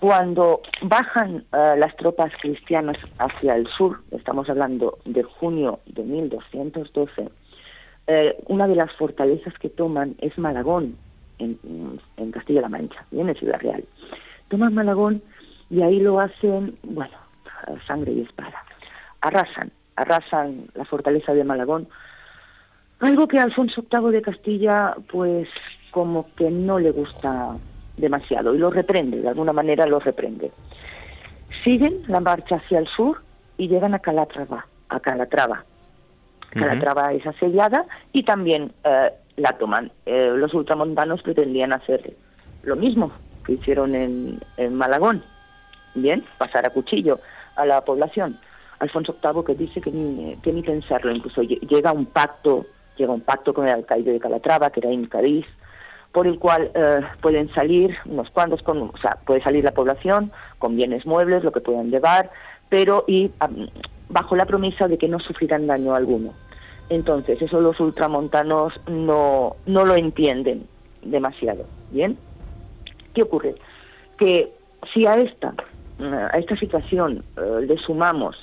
Cuando bajan eh, las tropas cristianas hacia el sur estamos hablando de junio de 1212 eh, una de las fortalezas que toman es Malagón en, en Castilla-La Mancha bien en Ciudad Real. Toman Malagón y ahí lo hacen, bueno, sangre y espada. Arrasan, arrasan la fortaleza de Malagón, algo que a Alfonso VIII de Castilla, pues como que no le gusta demasiado y lo reprende, de alguna manera lo reprende. Siguen la marcha hacia el sur y llegan a Calatrava, a Calatrava. Calatrava es asediada y también eh, la toman. Eh, los ultramontanos pretendían hacer lo mismo que hicieron en, en Malagón, bien, pasar a cuchillo a la población. Alfonso VIII que dice que ni, que ni pensarlo, incluso llega un pacto, llega un pacto con el alcaide de Calatrava, que era en Cádiz, por el cual eh, pueden salir unos cuantos, con, o sea, puede salir la población con bienes muebles, lo que puedan llevar, pero y bajo la promesa de que no sufrirán daño alguno. Entonces, eso los ultramontanos no, no lo entienden demasiado, ¿bien? ¿Qué ocurre? Que si a esta a esta situación eh, le sumamos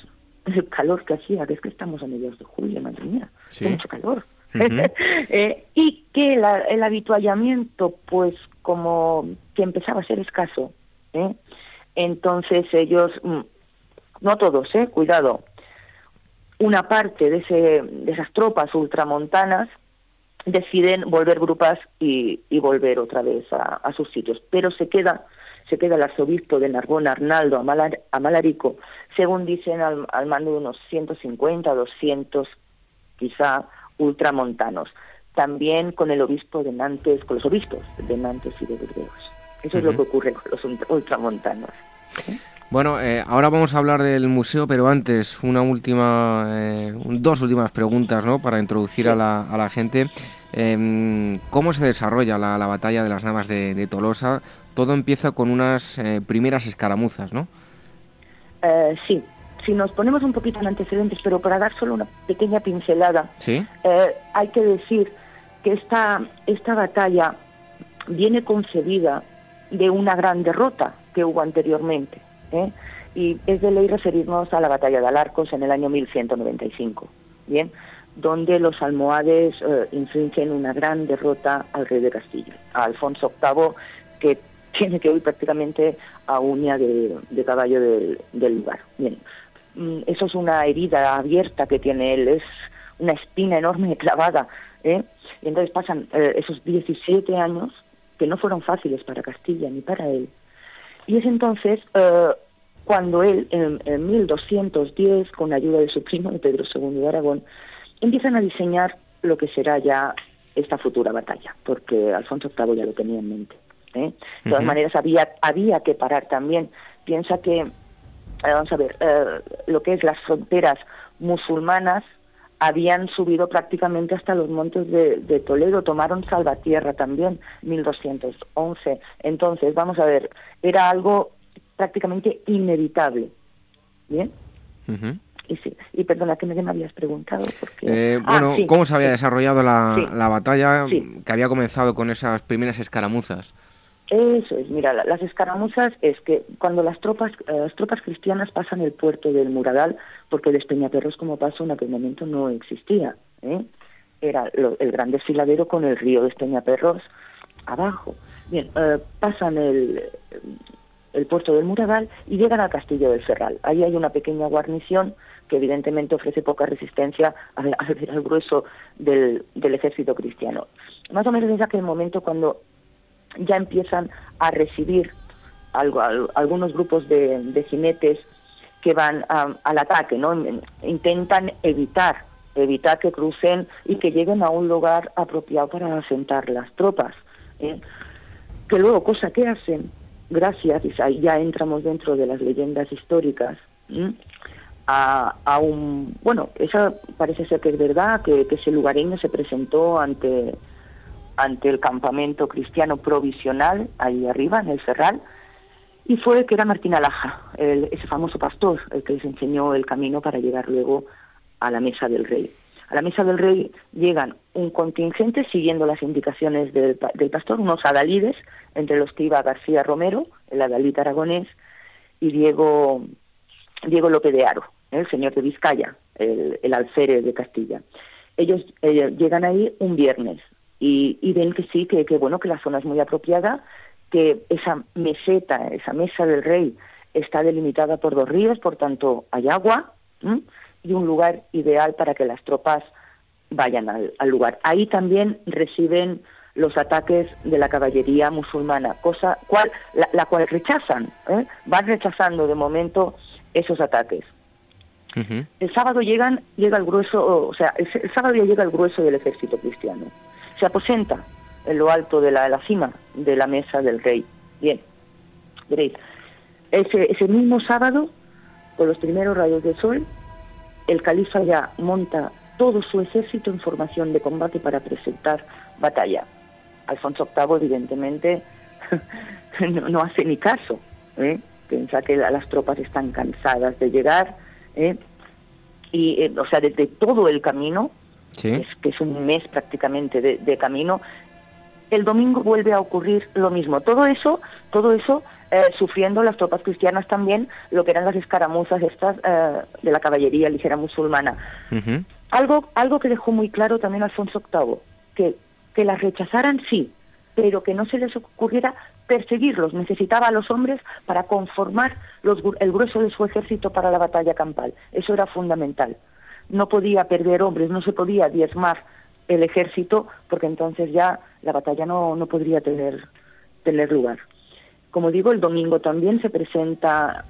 el calor que hacía, que es que estamos a mediados de julio, madre mía, mucho calor. *laughs* Eh, y que el habituallamiento, pues como que empezaba a ser escaso, ¿eh? entonces ellos, mm, no todos, eh, cuidado, una parte de, ese, de esas tropas ultramontanas deciden volver grupas y, y volver otra vez a, a, sus sitios, pero se queda se queda el arzobispo de Narbona, Arnaldo Amalarico, según dicen al, mando de unos 150, 200 quizá ultramontanos. También con el obispo de Nantes, con los obispos de Nantes y de Burdeos. Eso es lo que ocurre con los ultramontanos. Bueno, eh, ahora vamos a hablar del museo, pero antes una última, eh, dos últimas preguntas, ¿no? Para introducir a, la, a, la, gente. Eh, ¿Cómo se desarrolla la, la, batalla de las Navas de, de Tolosa? todo empieza con unas eh, primeras escaramuzas, ¿no? Eh, sí, si nos ponemos un poquito en antecedentes, pero para dar solo una pequeña pincelada, ¿Sí? Eh, hay que decir que esta, esta batalla viene concebida de una gran derrota que hubo anteriormente. Y es de ley referirnos a la batalla de Alarcos en el año 1195, ¿bien? Donde los almohades infringen una gran derrota al rey de Castilla, a Alfonso VIII, que *laughs* tiene que huir prácticamente a uña de, caballo del, lugar. Bien, mm, eso es una herida abierta que tiene él, es una espina enorme *laughs* clavada. ¿eh? Y entonces pasan eh, esos 17 años que no fueron fáciles para Castilla ni para él. Y es entonces eh, cuando él, en, en 1210, con ayuda de su primo, de Pedro II de Aragón, empiezan a diseñar lo que será ya esta futura batalla, porque Alfonso VIII ya lo tenía en mente. ¿eh? De todas maneras, había, había que parar también. Piensa que, eh, vamos a ver, eh, lo que es las fronteras musulmanas habían subido prácticamente hasta los montes de, de, Toledo, tomaron Salvatierra también, 1211. Entonces, vamos a ver, era algo prácticamente inevitable. ¿Bien? Y sí, y perdona que me, me habías preguntado. Porque... Ah, bueno, ¿cómo se había desarrollado la, la batalla que había comenzado con esas primeras escaramuzas? Eso es, mira, las escaramuzas es que cuando las tropas, eh, las tropas cristianas pasan el puerto del Muradal, porque Despeñaperros como paso en aquel momento no existía, ¿eh? era el gran desfiladero con el río Despeñaperros abajo. Bien, eh, pasan el, el puerto del Muradal y llegan al castillo del Ferral. Ahí hay una pequeña guarnición que evidentemente ofrece poca resistencia al, grueso del, ejército cristiano. Más o menos desde aquel momento cuando ya empiezan a recibir algo, algunos grupos de, jinetes que van al ataque, ¿no? Intentan evitar evitar que crucen y que lleguen a un lugar apropiado para asentar las tropas. ¿eh? Que luego, cosa que hacen, gracias, y ya entramos dentro de las leyendas históricas, a, a, un, bueno, esa parece ser que es verdad, que, ese lugareño se presentó ante, ante el campamento cristiano provisional, ahí arriba, en el Ferral, y fue que era Martín Alaja, ese famoso pastor, el que les enseñó el camino para llegar luego a la mesa del rey. A la mesa del rey llegan un contingente siguiendo las indicaciones del, pastor, unos adalides, entre los que iba García Romero, el adalid aragonés, y Diego, Diego López de Aro, el señor de Vizcaya, el, alférez de Castilla. Ellos, llegan ahí un viernes y, ven que sí, que, bueno, que la zona es muy apropiada, que esa meseta, esa mesa del rey está delimitada por dos ríos, por tanto hay agua, y un lugar ideal para que las tropas vayan al, lugar. Ahí también reciben los ataques de la caballería musulmana, cosa cual, la, cual rechazan, ¿eh? van rechazando de momento esos ataques. El sábado llegan, llega el grueso, o sea, el, sábado ya llega el grueso del ejército cristiano. Se aposenta en lo alto de la, la cima de la mesa del rey. Bien, veréis, ese, ese mismo sábado, con los primeros rayos del sol, el califa ya monta todo su ejército en formación de combate para presentar batalla. Alfonso VIII, evidentemente, *laughs* no, hace ni caso. ¿eh? Piensa que las tropas están cansadas de llegar. ¿Eh? Y, eh, o sea, desde todo el camino, es, que es un mes prácticamente de, de camino, el domingo vuelve a ocurrir lo mismo. Todo eso, todo eso eh, sufriendo las tropas cristianas también lo que eran las escaramuzas estas eh, de la caballería ligera musulmana. algo, algo que dejó muy claro también Alfonso VIII, que, que las rechazaran sí, pero que no se les ocurriera perseguirlos. Necesitaba a los hombres para conformar los, el grueso de su ejército para la batalla campal. Eso era fundamental. No podía perder hombres, no se podía diezmar el ejército, porque entonces ya la batalla no, no podría tener, tener lugar. Como digo, el domingo también se presenta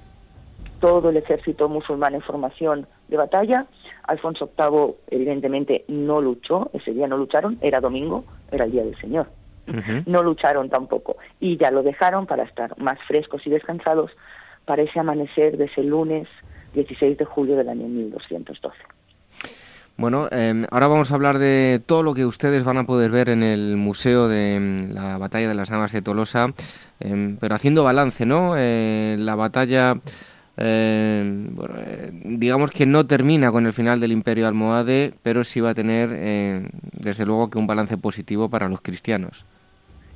todo el ejército musulmán en formación de batalla. Alfonso VIII evidentemente no luchó, ese día no lucharon, era domingo, era el día del Señor. No lucharon tampoco y ya lo dejaron para estar más frescos y descansados para ese amanecer de ese lunes 16 de julio del año 1212. Bueno, em, ahora vamos a hablar de todo lo que ustedes van a poder ver en el Museo de em, la Batalla de las Armas de Tolosa, em, pero haciendo balance, ¿no? Eh, la batalla, eh, digamos que no termina con el final del Imperio Almohade, pero sí va a tener, desde luego, que un balance positivo para los cristianos.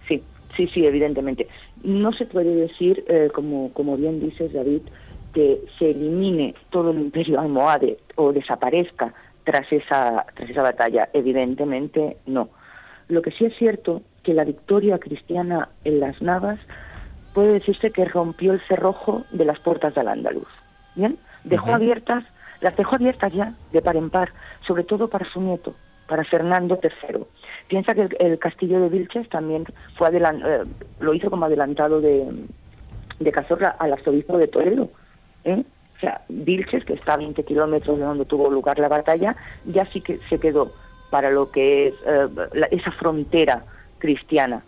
Sí, sí, sí, evidentemente. No se puede decir, eh, como, como bien dices, David, que se elimine todo el Imperio Almohade o desaparezca tras esa, tras esa batalla? Evidentemente no. Lo que sí es cierto que la victoria cristiana en las Navas puede decirse que rompió el cerrojo de las puertas del Andaluz. ¿Bien? Dejó abiertas, las dejó abiertas ya de par en par, sobre todo para su nieto, para Fernando III. Piensa que el, castillo de Vilches también fue eh, lo hizo como adelantado de, de Cazorla al arzobispo de Toledo. ¿eh? O sea, Vilches, que está a 20 kilómetros de donde tuvo lugar la batalla, ya sí que se quedó para lo que es eh, esa frontera cristiana.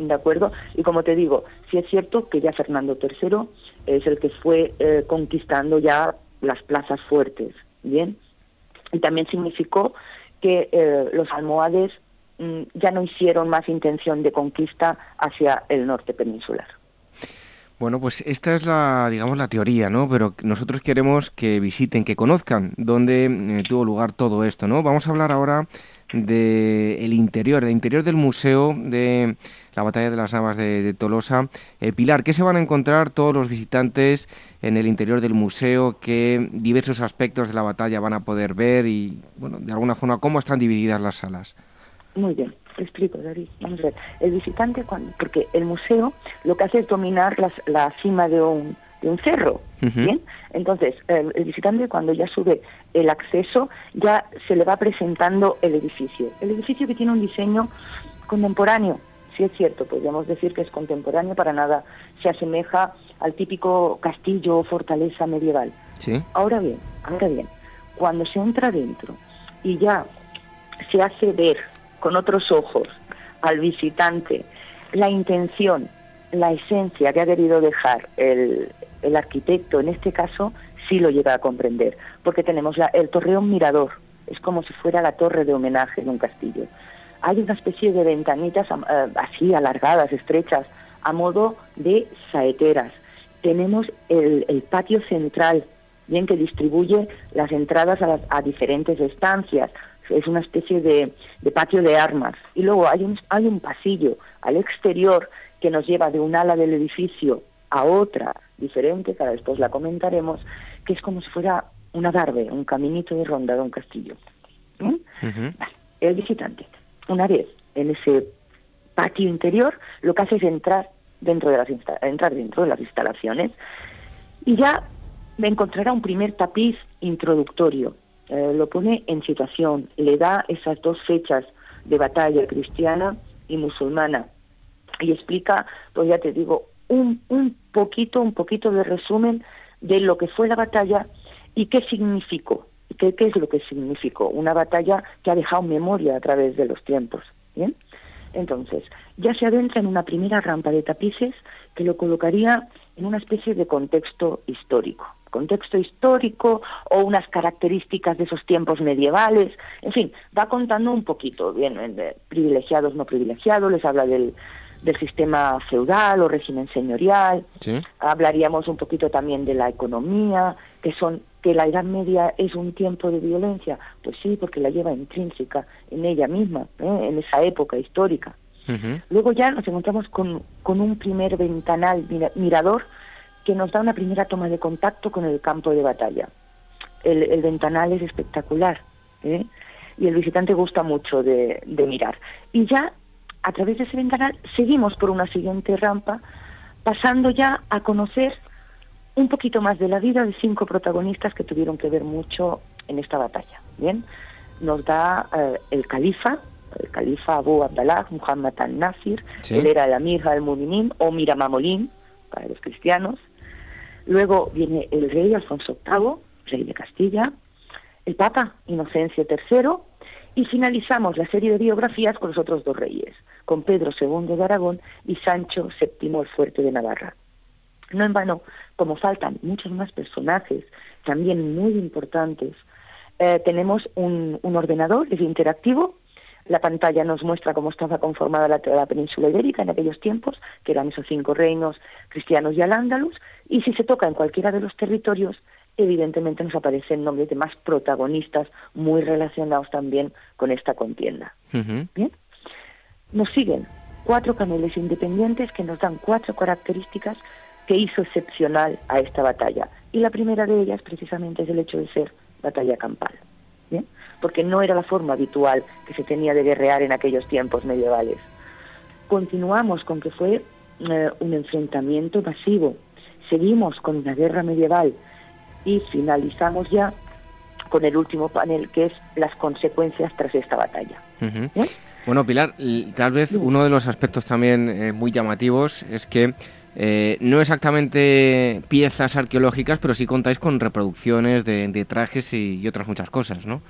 ¿De acuerdo? Y como te digo, sí es cierto que ya Fernando III es el que fue eh, conquistando ya las plazas fuertes, ¿bien? Y también significó que eh, los almohades mm, ya no hicieron más intención de conquista hacia el norte peninsular. Bueno, pues esta es la, digamos, la teoría, ¿no? Pero nosotros queremos que visiten, que conozcan dónde eh, tuvo lugar todo esto, ¿no? Vamos a hablar ahora del interior, el interior del museo de la batalla de las Navas de, Tolosa. Eh, Pilar, ¿qué se van a encontrar todos los visitantes en el interior del museo? ¿Qué diversos aspectos de la batalla van a poder ver? Y, bueno, de alguna forma, ¿cómo están divididas las salas? Muy bien explico, David. Vamos a ver. El visitante, cuando, porque el museo lo que hace es dominar la cima de un, de un cerro, ¿bien? Entonces, el, visitante cuando ya sube el acceso, ya se le va presentando el edificio. El edificio que tiene un diseño contemporáneo, sí es cierto, podríamos decir que es contemporáneo, para nada se asemeja al típico castillo o fortaleza medieval. Sí. Ahora bien, ahora bien, cuando se entra dentro y ya se hace ver con otros ojos al visitante la intención, la esencia que ha querido dejar el, el arquitecto, en este caso, sí lo llega a comprender, porque tenemos la, el torreón mirador, es como si fuera la torre de homenaje de un castillo. Hay una especie de ventanitas eh, así alargadas, estrechas, a modo de saeteras. Tenemos el, patio central, bien que distribuye las entradas a, a diferentes estancias. Es una especie de, de, patio de armas. Y luego hay un, hay un pasillo al exterior que nos lleva de un ala del edificio a otra diferente, que después la comentaremos, que es como si fuera una darbe, un caminito de ronda de un castillo. ¿Mm? Uh -huh. vale. El visitante, una vez en ese patio interior, lo que hace es entrar dentro de las, entrar dentro de las instalaciones y ya encontrará un primer tapiz introductorio. Eh, lo pone en situación, le da esas dos fechas de batalla cristiana y musulmana y explica, pues ya te digo, un, un poquito, un poquito de resumen de lo que fue la batalla y qué significó, qué, qué es lo que significó. Una batalla que ha dejado memoria a través de los tiempos. ¿bien? Entonces, ya se adentra en una primera rampa de tapices que lo colocaría en una especie de contexto histórico. Contexto histórico o unas características de esos tiempos medievales. En fin, va contando un poquito, bien, de privilegiados, no privilegiados, les habla del, del sistema feudal o régimen señorial. Sí. Hablaríamos un poquito también de la economía, que son que la Edad Media es un tiempo de violencia. Pues sí, porque la lleva intrínseca en ella misma, ¿eh? en esa época histórica. Uh -huh. Luego ya nos encontramos con, con un primer ventanal mira, mirador que nos da una primera toma de contacto con el campo de batalla. El, el ventanal es espectacular ¿eh? y el visitante gusta mucho de, de mirar. Y ya a través de ese ventanal seguimos por una siguiente rampa, pasando ya a conocer un poquito más de la vida de cinco protagonistas que tuvieron que ver mucho en esta batalla. Bien, nos da eh, el califa, el califa Abu Abdallah, Muhammad al-Nasir, Sí. él era el Amir al-Mu'minin o Miramamolín para los cristianos. Luego viene el rey Alfonso VIII, rey de Castilla, el Papa Inocencio III, y finalizamos la serie de biografías con los otros dos reyes, con Pedro II de Aragón y Sancho VII el Fuerte de Navarra. No en vano, como faltan muchos más personajes, también muy importantes, eh, tenemos un, un ordenador, es interactivo, la pantalla nos muestra cómo estaba conformada la, la, península ibérica en aquellos tiempos, que eran esos cinco reinos cristianos y al-ándalus, y si se toca en cualquiera de los territorios, evidentemente nos aparecen nombres de más protagonistas muy relacionados también con esta contienda. Uh -huh. ¿Bien? Nos siguen cuatro paneles independientes que nos dan cuatro características que hizo excepcional a esta batalla. Y la primera de ellas precisamente es el hecho de ser batalla campal. ¿Bien? Porque no era la forma habitual que se tenía de guerrear en aquellos tiempos medievales. Continuamos con que fue eh, un enfrentamiento masivo. Seguimos con una guerra medieval y finalizamos ya con el último panel que es las consecuencias tras esta batalla. Uh -huh. ¿Eh? Bueno, Pilar, tal vez uno de los aspectos también eh, muy llamativos es que eh, no exactamente piezas arqueológicas, pero sí contáis con reproducciones de, de trajes y, y, otras muchas cosas, ¿no?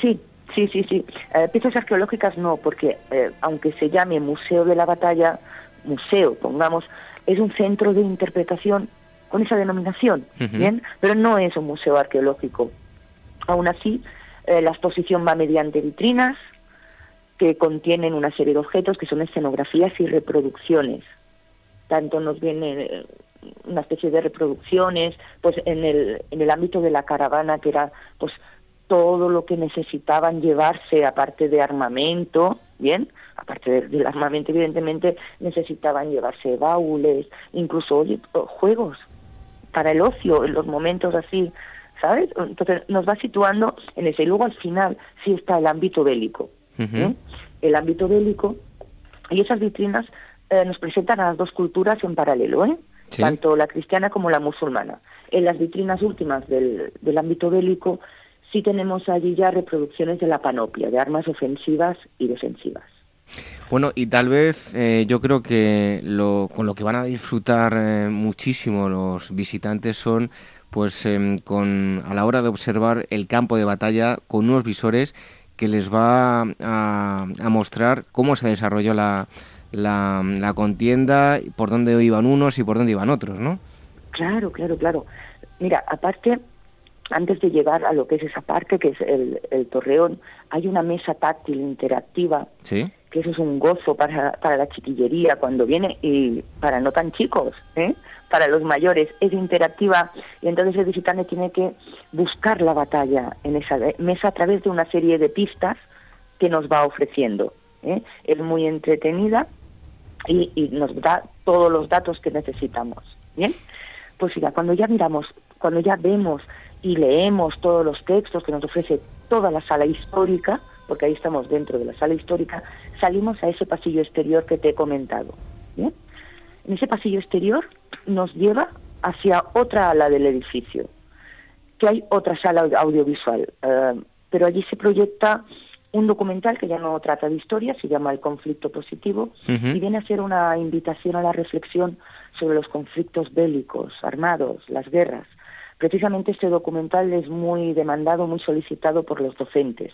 Sí, sí, sí, sí. Eh, piezas arqueológicas no, porque eh, aunque se llame Museo de la Batalla, museo, pongamos, es un centro de interpretación con esa denominación, Uh -huh. ¿bien? Pero no es un museo arqueológico. Aún así, la exposición va mediante vitrinas que contienen una serie de objetos que son escenografías y reproducciones. Tanto nos viene eh, una especie de reproducciones, pues en el, en el ámbito de la caravana, que era pues todo lo que necesitaban llevarse, aparte de armamento, ¿bien? Aparte de, del armamento, evidentemente, necesitaban llevarse baúles, incluso oye, juegos para el ocio, en los momentos así, ¿sabes? Entonces nos va situando en ese. Y luego al final sí está el ámbito bélico. Uh -huh. ¿eh? El ámbito bélico y esas vitrinas eh, nos presentan a las dos culturas en paralelo, ¿eh? Sí. tanto la cristiana como la musulmana. En las vitrinas últimas del, del ámbito bélico sí tenemos allí ya reproducciones de la panoplia, de armas ofensivas y defensivas. Bueno, y tal vez eh, yo creo que lo, con lo que van a disfrutar eh, muchísimo los visitantes son pues em, con a la hora de observar el campo de batalla con unos visores que les va a, mostrar cómo se desarrolló la, la, la, contienda, por dónde iban unos y por dónde iban otros, ¿no? Claro, claro, claro. Mira, aparte, antes de llegar a lo que es esa parte, que es el, el torreón, hay una mesa táctil interactiva, ¿Sí? Que eso es un gozo para, para la chiquillería cuando viene y para no tan chicos, ¿eh? para los mayores, es interactiva y entonces el visitante tiene que buscar la batalla en esa mesa a través de una serie de pistas que nos va ofreciendo. ¿eh? Es muy entretenida y, nos da todos los datos que necesitamos. Bien, pues mira, cuando ya miramos, cuando ya vemos y leemos todos los textos que nos ofrece toda la sala histórica, porque ahí estamos dentro de la sala histórica, salimos a ese pasillo exterior que te he comentado. ¿bien? En ese pasillo exterior nos lleva hacia otra ala del edificio, que hay otra sala audiovisual, uh, pero allí se proyecta un documental que ya no trata de historia, se llama El conflicto positivo, uh -huh. y viene a ser una invitación a la reflexión sobre los conflictos bélicos, armados, las guerras. Precisamente este documental es muy demandado, muy solicitado por los docentes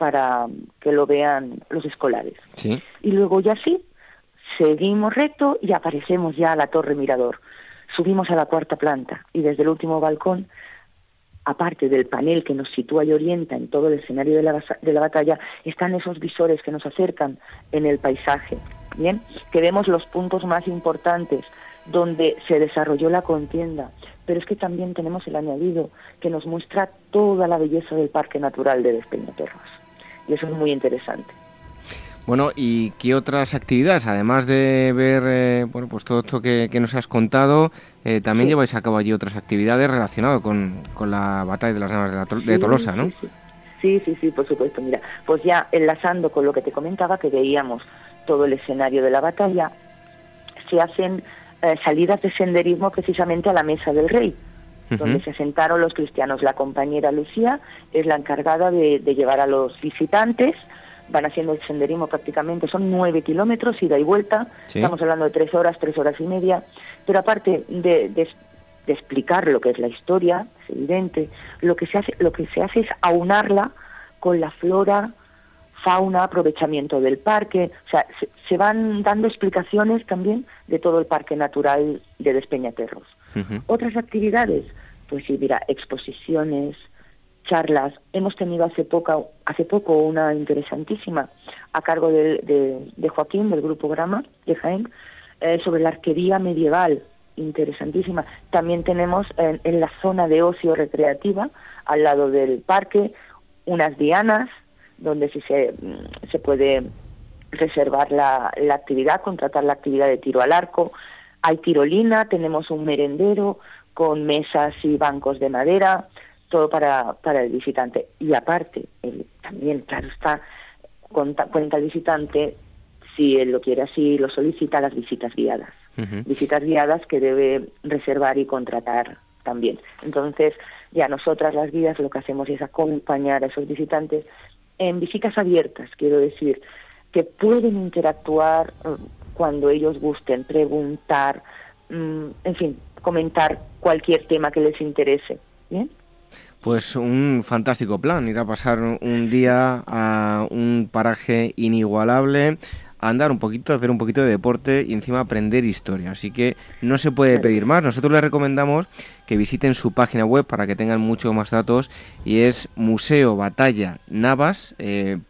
para que lo vean los escolares. Sí. Y luego ya sí, seguimos recto y aparecemos ya a la Torre Mirador. Subimos a la cuarta planta y desde el último balcón, aparte del panel que nos sitúa y orienta en todo el escenario de la, de la batalla, están esos visores que nos acercan en el paisaje, ¿bien? Que vemos los puntos más importantes donde se desarrolló la contienda, pero es que también tenemos el añadido que nos muestra toda la belleza del Parque Natural de Despeñaperros. Y eso es muy interesante. Bueno, ¿y qué otras actividades, además de ver eh, bueno, pues todo esto que, que nos has contado, eh, también sí. lleváis a cabo allí otras actividades relacionadas con, con la batalla de las navas de, la, de Tolosa, ¿no? Sí sí. sí, sí, sí, por supuesto. Mira, pues ya enlazando con lo que te comentaba, que veíamos todo el escenario de la batalla, se hacen eh, salidas de senderismo precisamente a la Mesa del Rey, uh -huh. donde se asentaron los cristianos. La compañera Lucía es la encargada de, de llevar a los visitantes van haciendo el senderismo prácticamente, son nueve kilómetros, ida y vuelta, sí. estamos hablando de tres horas, tres horas y media, pero aparte de, de, de, explicar lo que es la historia, es evidente, lo que se hace, lo que se hace es aunarla con la flora, fauna, aprovechamiento del parque, o sea, se, se van dando explicaciones también de todo el parque natural de Despeñaperros. Uh -huh. Otras actividades, pues sí, mira, exposiciones, charlas. Hemos tenido hace poco, hace poco una interesantísima a cargo de, de, de Joaquín, del Grupo Grama, de Jaén, eh, sobre la arquería medieval, interesantísima. También tenemos en, en, la zona de ocio recreativa, al lado del parque, unas dianas, donde sí se, se puede reservar la, la actividad, contratar la actividad de tiro al arco. Hay tirolina, tenemos un merendero con mesas y bancos de madera, todo para, para el visitante. Y aparte, también, claro está, cuenta, cuenta el visitante, si él lo quiere así, lo solicita, las visitas guiadas. Uh -huh. Visitas guiadas que debe reservar y contratar también. Entonces, ya nosotras las guías lo que hacemos es acompañar a esos visitantes en visitas abiertas, quiero decir, que pueden interactuar cuando ellos gusten, preguntar, en fin, comentar cualquier tema que les interese. ¿Bien? Pues un fantástico plan, ir a pasar un día a un paraje inigualable, andar un poquito, hacer un poquito de deporte y encima aprender historia. Así que no se puede pedir más. Nosotros les recomendamos que visiten su página web para que tengan mucho más datos y es museobatallanavas.es. Eh,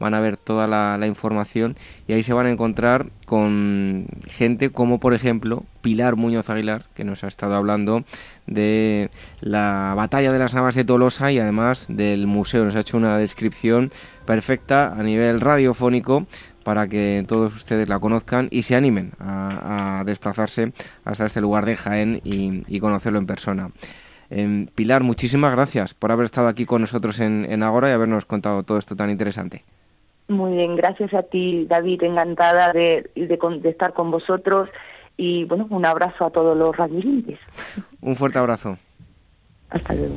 van a ver toda la, información y ahí se van a encontrar con gente como por ejemplo Pilar Muñoz Aguilar que nos ha estado hablando de la batalla de las navas de Tolosa y además del museo nos ha hecho una descripción perfecta a nivel radiofónico para que todos ustedes la conozcan y se animen a, a desplazarse hasta este lugar de Jaén y, y conocerlo en persona. Eh, Pilar, muchísimas gracias por haber estado aquí con nosotros en, en Agora y habernos contado todo esto tan interesante. Muy bien, gracias a ti, David, encantada de, de, de estar con vosotros y bueno, un abrazo a todos los radioyentes. Un fuerte abrazo. Hasta luego.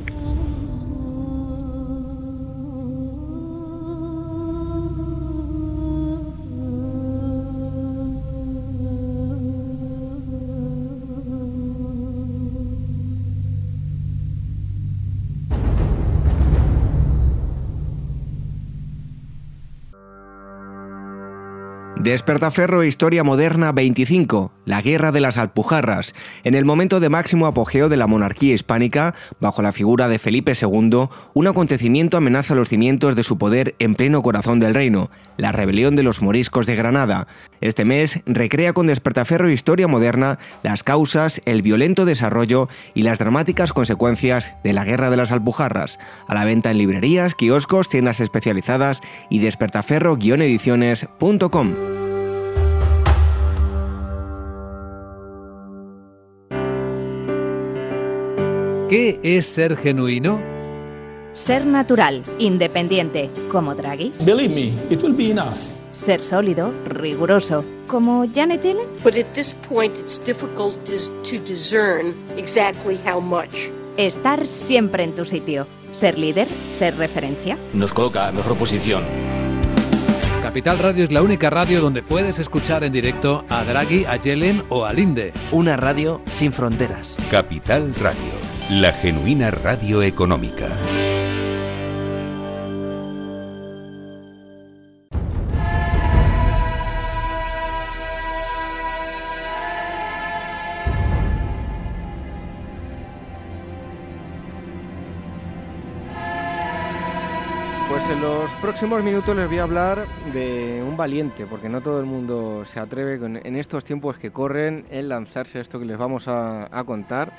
Despertaferro Historia Moderna 25, la Guerra de las Alpujarras. En el momento de máximo apogeo de la monarquía hispánica, bajo la figura de Felipe II, un acontecimiento amenaza los cimientos de su poder en pleno corazón del reino, la rebelión de los moriscos de Granada. Este mes recrea con Despertaferro Historia Moderna las causas, el violento desarrollo y las dramáticas consecuencias de la Guerra de las Alpujarras. A la venta en librerías, kioscos, tiendas especializadas y despertaferro-ediciones.com. ¿Qué es ser genuino? Ser natural, independiente, como Draghi. Believe me, it will be enough. Ser sólido, riguroso, como Janet Yellen. But at this point it's difficult to discern exactly how much. Estar siempre en tu sitio. Ser líder, ser referencia. Nos coloca mejor posición. Capital Radio es la única radio donde puedes escuchar en directo a Draghi, a Yellen o a Linde. Una radio sin fronteras. Capital Radio, la genuina radio económica. Pues en los próximos minutos les voy a hablar de un valiente, porque no todo el mundo se atreve en estos tiempos que corren en lanzarse a esto que les vamos a contar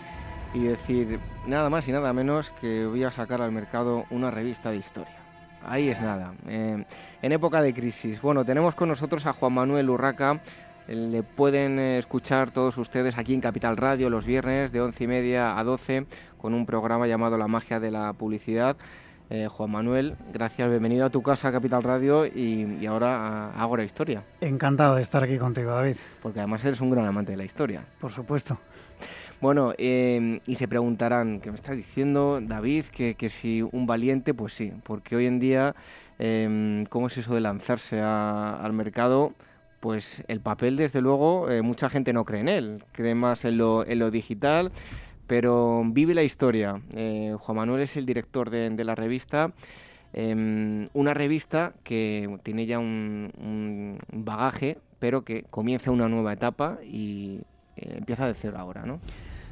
y decir nada más y nada menos que voy a sacar al mercado una revista de historia. Ahí es nada. eh, en época de crisis. Bueno, tenemos con nosotros a Juan Manuel Urraca. eh, Le pueden eh, escuchar todos ustedes aquí en Capital Radio los viernes de once y media a 12 con un programa llamado La magia de la publicidad. Eh, Juan Manuel, gracias, bienvenido a tu casa Capital Radio y, y ahora a Ágora Historia, Encantado de estar aquí contigo, David. porque además eres un gran amante de la historia. Por supuesto. Bueno, eh, y se preguntarán, ¿qué me está diciendo David? Que, que si un valiente, pues sí, porque hoy en día, eh, ¿cómo es eso de lanzarse a- al mercado? Pues el papel, desde luego, eh, mucha gente no cree en él, cree más en lo, en lo digital, pero vive la historia. Eh, Juan Manuel es el director de, la revista. em, una revista que tiene ya un, un bagaje, pero que comienza una nueva etapa y eh, empieza de cero ahora, ¿no?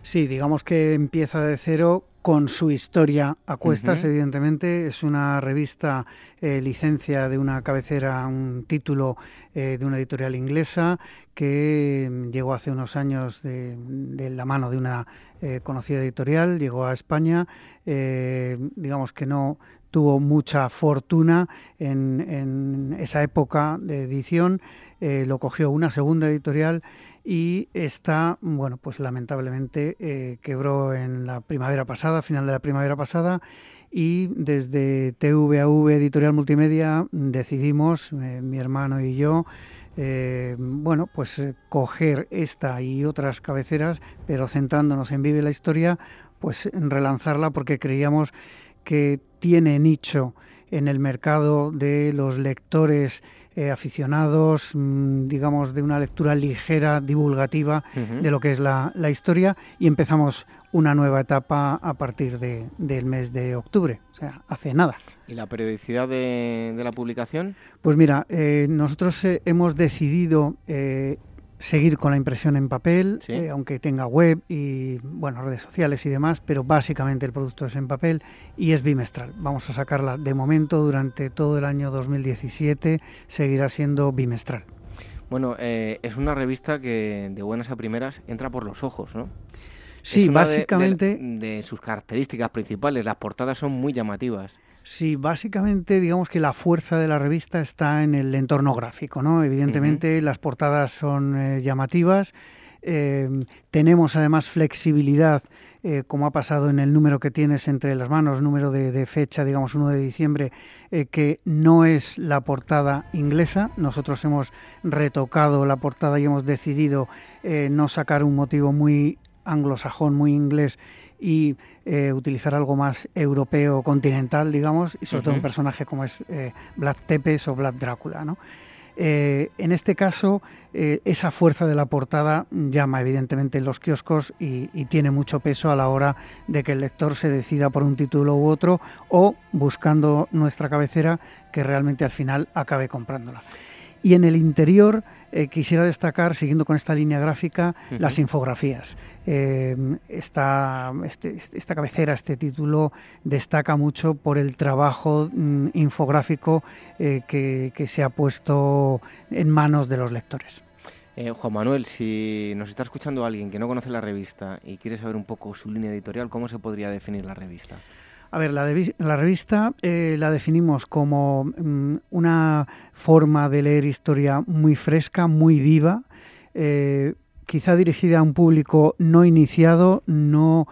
Sí, digamos que empieza de cero con su historia a cuestas, evidentemente. Es una revista eh, licencia de una cabecera, un título eh, de una editorial inglesa que mm, llegó hace unos años de, de la mano de una eh, conocida editorial, llegó a España, digamos que no tuvo mucha fortuna en, en esa época de edición, lo cogió una segunda editorial y esta, bueno, pues lamentablemente eh, quebró en la primavera pasada, final de la primavera pasada, y desde TVAV Editorial Multimedia decidimos, eh, mi hermano y yo, eh, bueno, pues coger esta y otras cabeceras, pero centrándonos en Vive la Historia, pues relanzarla porque creíamos que tiene nicho en el mercado de los lectores eh, aficionados, mm, digamos, de una lectura ligera, divulgativa de lo que es la, la historia y empezamos una nueva etapa a partir de- del mes de octubre, o sea, hace nada. ¿Y la periodicidad de, de la publicación? Pues mira, eh, nosotros eh, hemos decidido seguir con la impresión en papel, Sí. eh, aunque tenga web y bueno redes sociales y demás, pero básicamente el producto es en papel y es bimestral. Vamos a sacarla de momento durante todo el año 2017, seguirá siendo bimestral. Bueno, eh, es una revista que de buenas a primeras entra por los ojos, ¿no? Sí, de- básicamente- De, de sus características principales, las portadas son muy llamativas. Sí, básicamente digamos que la fuerza de la revista está en el entorno gráfico, ¿no? Evidentemente las portadas son eh, llamativas, eh, tenemos además flexibilidad, eh, como ha pasado en el número que tienes entre las manos, número de, de fecha, digamos 1 de diciembre, eh, que no es la portada inglesa. Nosotros hemos retocado la portada y hemos decidido no sacar un motivo muy anglosajón, muy inglés y eh, utilizar algo más europeo, continental, digamos, y sobre todo un personaje como es eh, Vlad Tepes o Vlad Drácula, ¿no? Eh, en este caso, eh, esa fuerza de la portada llama evidentemente en los kioscos y, y tiene mucho peso a la hora de que el lector se decida por un título u otro o buscando nuestra cabecera que realmente al final acabe comprándola. Y en el interior eh, quisiera destacar, siguiendo con esta línea gráfica, las infografías. esta, este, esta cabecera, este título, destaca mucho por el trabajo mm, infográfico que, que se ha puesto en manos de los lectores. Eh, Juan Manuel, si nos está escuchando alguien que no conoce la revista y quiere saber un poco su línea editorial, ¿cómo se podría definir la revista? A ver, la, revista eh, la definimos como mm, una forma de leer historia muy fresca, muy viva, eh, quizá dirigida a un público no iniciado, no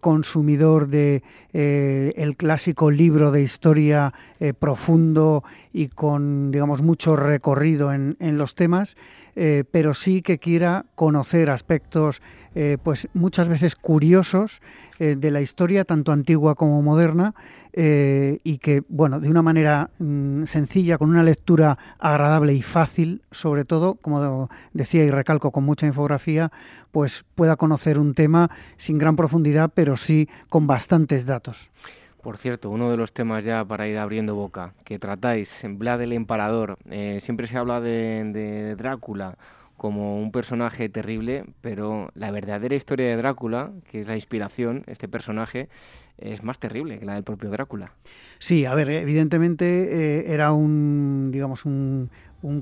consumidor de el clásico libro de historia profundo y con digamos mucho recorrido en los temas, eh, pero sí que quiera conocer aspectos eh, pues muchas veces curiosos eh, de la historia, tanto antigua como moderna, y que, bueno, de una manera mm, sencilla, con una lectura agradable y fácil, sobre todo, como decía y recalco, con mucha infografía, pues pueda conocer un tema sin gran profundidad, pero sí con bastantes datos. Por cierto, uno de los temas ya para ir abriendo boca que tratáis Vlad el Emparador, eh, siempre se habla de, Drácula como un personaje terrible, pero la verdadera historia de Drácula, que es la inspiración, este personaje, es más terrible que la del propio Drácula. Sí, a ver, evidentemente eh, era un, digamos, un,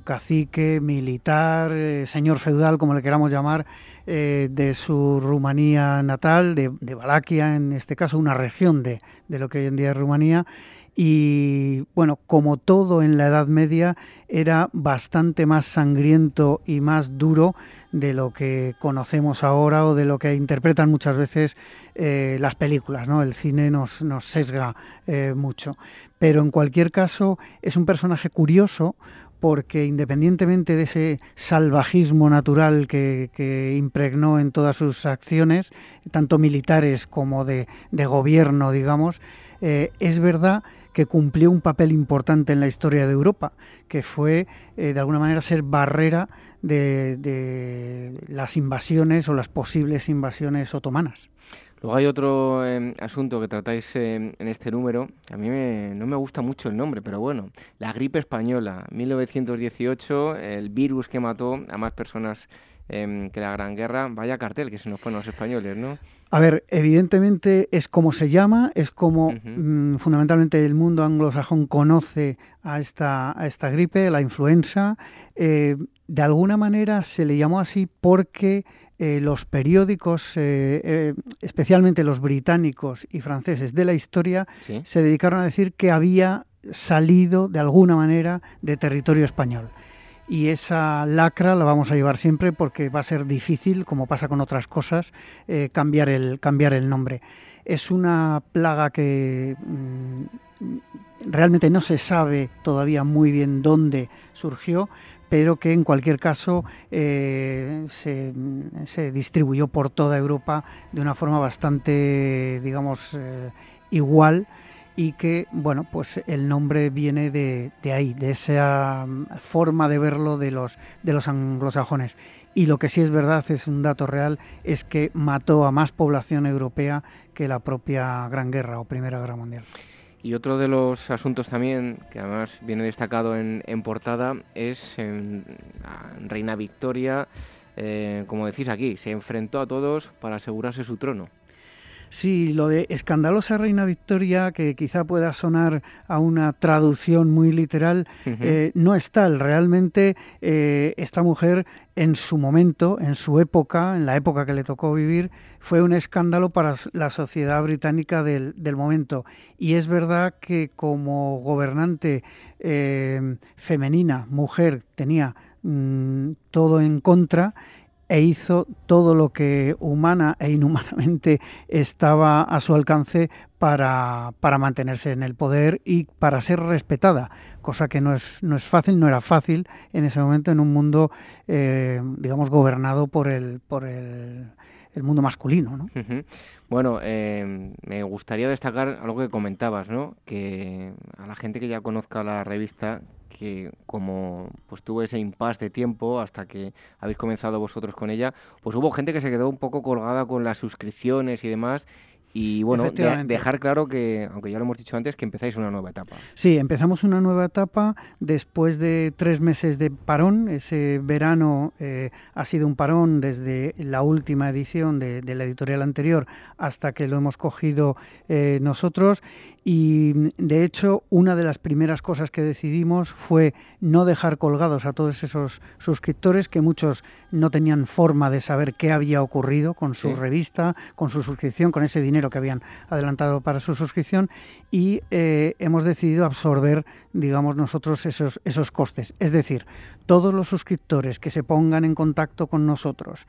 cacique militar, eh, señor feudal, como le queramos llamar, eh, de su Rumanía natal, de, de, Valaquia en este caso, una región de, de, lo que hoy en día es Rumanía. Y bueno, como todo en la Edad Media, era bastante más sangriento y más duro de lo que conocemos ahora o de lo que interpretan muchas veces eh, las películas. ¿no? El cine nos, nos sesga mucho. Pero en cualquier caso, es un personaje curioso porque independientemente de ese salvajismo natural que, impregnó en todas sus acciones, tanto militares como de, gobierno, digamos, eh, es verdad que cumplió un papel importante en la historia de Europa, que fue eh, de alguna manera ser barrera de las invasiones o las posibles invasiones otomanas. Luego hay otro em, asunto que tratáis em, en este número, a mí no me gusta mucho el nombre, pero bueno, la gripe española, 1918, el virus que mató a más personas em, que la Gran Guerra, vaya cartel que se nos ponen los españoles, ¿no? A ver, evidentemente es como se llama, es como mm, fundamentalmente el mundo anglosajón conoce a esta, a esta gripe, la influenza. Eh, de alguna manera se le llamó así porque eh, los periódicos, eh, eh, especialmente los británicos y franceses de la historia, se dedicaron a decir que había salido de alguna manera de territorio español. Y esa lacra la vamos a llevar siempre porque va a ser difícil, como pasa con otras cosas, cambiar, el, cambiar el nombre. Es una plaga que mm, realmente no se sabe todavía muy bien dónde surgió, pero que en cualquier caso eh, se, distribuyó por toda Europa de una forma bastante, digamos, eh, igual y que, bueno, pues el nombre viene de, ahí, de esa mm, forma de verlo de los, de los anglosajones. Y lo que sí es verdad, es un dato real, es que mató a más población europea que la propia Gran Guerra o Primera Guerra Mundial. Y otro de los asuntos también, que además viene destacado en, portada, es Reina Victoria, eh, como decís aquí, se enfrentó a todos para asegurarse su trono. Sí, lo de escandalosa reina Victoria, que quizá pueda sonar a una traducción muy literal, eh, no es tal. Realmente eh, esta mujer en su momento, en su época, en la época que le tocó vivir, fue un escándalo para la sociedad británica del, momento. Y es verdad que como gobernante eh, femenina, mujer, tenía mm, todo en contra e hizo todo lo que humana e inhumanamente *laughs* estaba a su alcance para, para, mantenerse en el poder y para ser respetada, cosa que no es, no es fácil, no era fácil en ese momento en un mundo, eh, digamos, gobernado por el, por el, el mundo masculino. ¿no? Bueno, eh, me gustaría destacar algo que comentabas, ¿no? que a la gente que ya conozca la revista, que como pues tuvo ese impasse de tiempo hasta que habéis comenzado vosotros con ella, pues hubo gente que se quedó un poco colgada con las suscripciones y demás Y bueno, dejar claro que, aunque ya lo hemos dicho antes, que empezáis una nueva etapa. Sí, empezamos una nueva etapa después de tres meses de parón. Ese verano eh, ha sido un parón desde la última edición de, la editorial anterior hasta que lo hemos cogido eh, nosotros y de hecho, una de las primeras cosas que decidimos fue no dejar colgados a todos esos suscriptores que muchos no tenían forma de saber qué había ocurrido con su revista, con su suscripción, con ese dinero que habían adelantado para su suscripción y eh, hemos decidido absorber, digamos, nosotros esos, esos costes. Es decir, todos los suscriptores que se pongan en contacto con nosotros,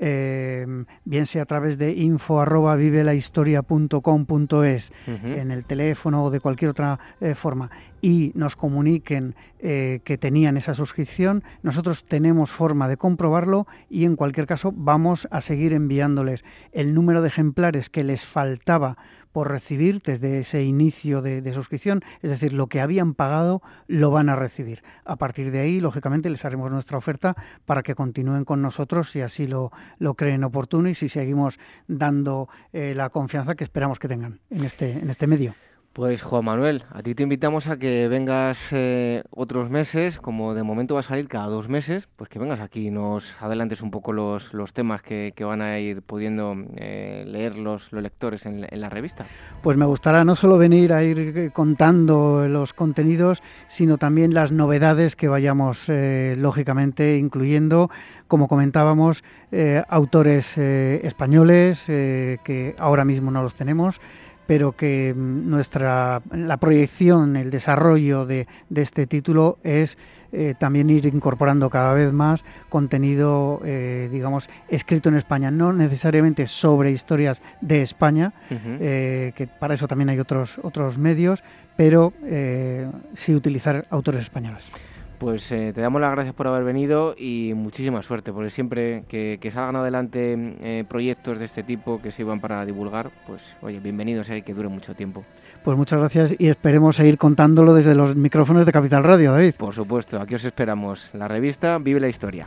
Em, bien sea a través de info arroba vivelahistoria.com.es en el teléfono o de cualquier otra eh, forma y nos comuniquen eh, que tenían esa suscripción, nosotros tenemos forma de comprobarlo y en cualquier caso vamos a seguir enviándoles el número de ejemplares que les faltaba por recibir desde ese inicio de, suscripción, es decir, lo que habían pagado lo van a recibir. A partir de ahí, lógicamente, les haremos nuestra oferta para que continúen con nosotros si así lo, lo creen oportuno y si seguimos dando eh, la confianza que esperamos que tengan en este, en este medio. Pues Juan Manuel, a ti te invitamos a que vengas eh, otros meses, como de momento va a salir cada dos meses, pues que vengas aquí y nos adelantes un poco los, los temas que, van a ir pudiendo eh, leer los, lectores en, la revista. Pues me gustará no solo venir a ir eh, contando los contenidos, sino también las novedades que vayamos lógicamente incluyendo, como comentábamos, autores españoles que ahora mismo no los tenemos pero que mm, nuestra la proyección, el desarrollo de, este título es eh, también ir incorporando cada vez más contenido, eh, digamos, escrito en España, no necesariamente sobre historias de España, eh, que para eso también hay otros otros medios, pero sí utilizar autores españoles. Pues eh, te damos las gracias por haber venido y muchísima suerte, porque siempre que, salgan adelante eh, proyectos de este tipo que se iban para divulgar, pues oye, bienvenidos y que dure mucho tiempo. Pues muchas gracias y esperemos seguir contándolo desde los micrófonos de Capital Radio, David. Por supuesto, aquí os esperamos. La revista Vive la Historia.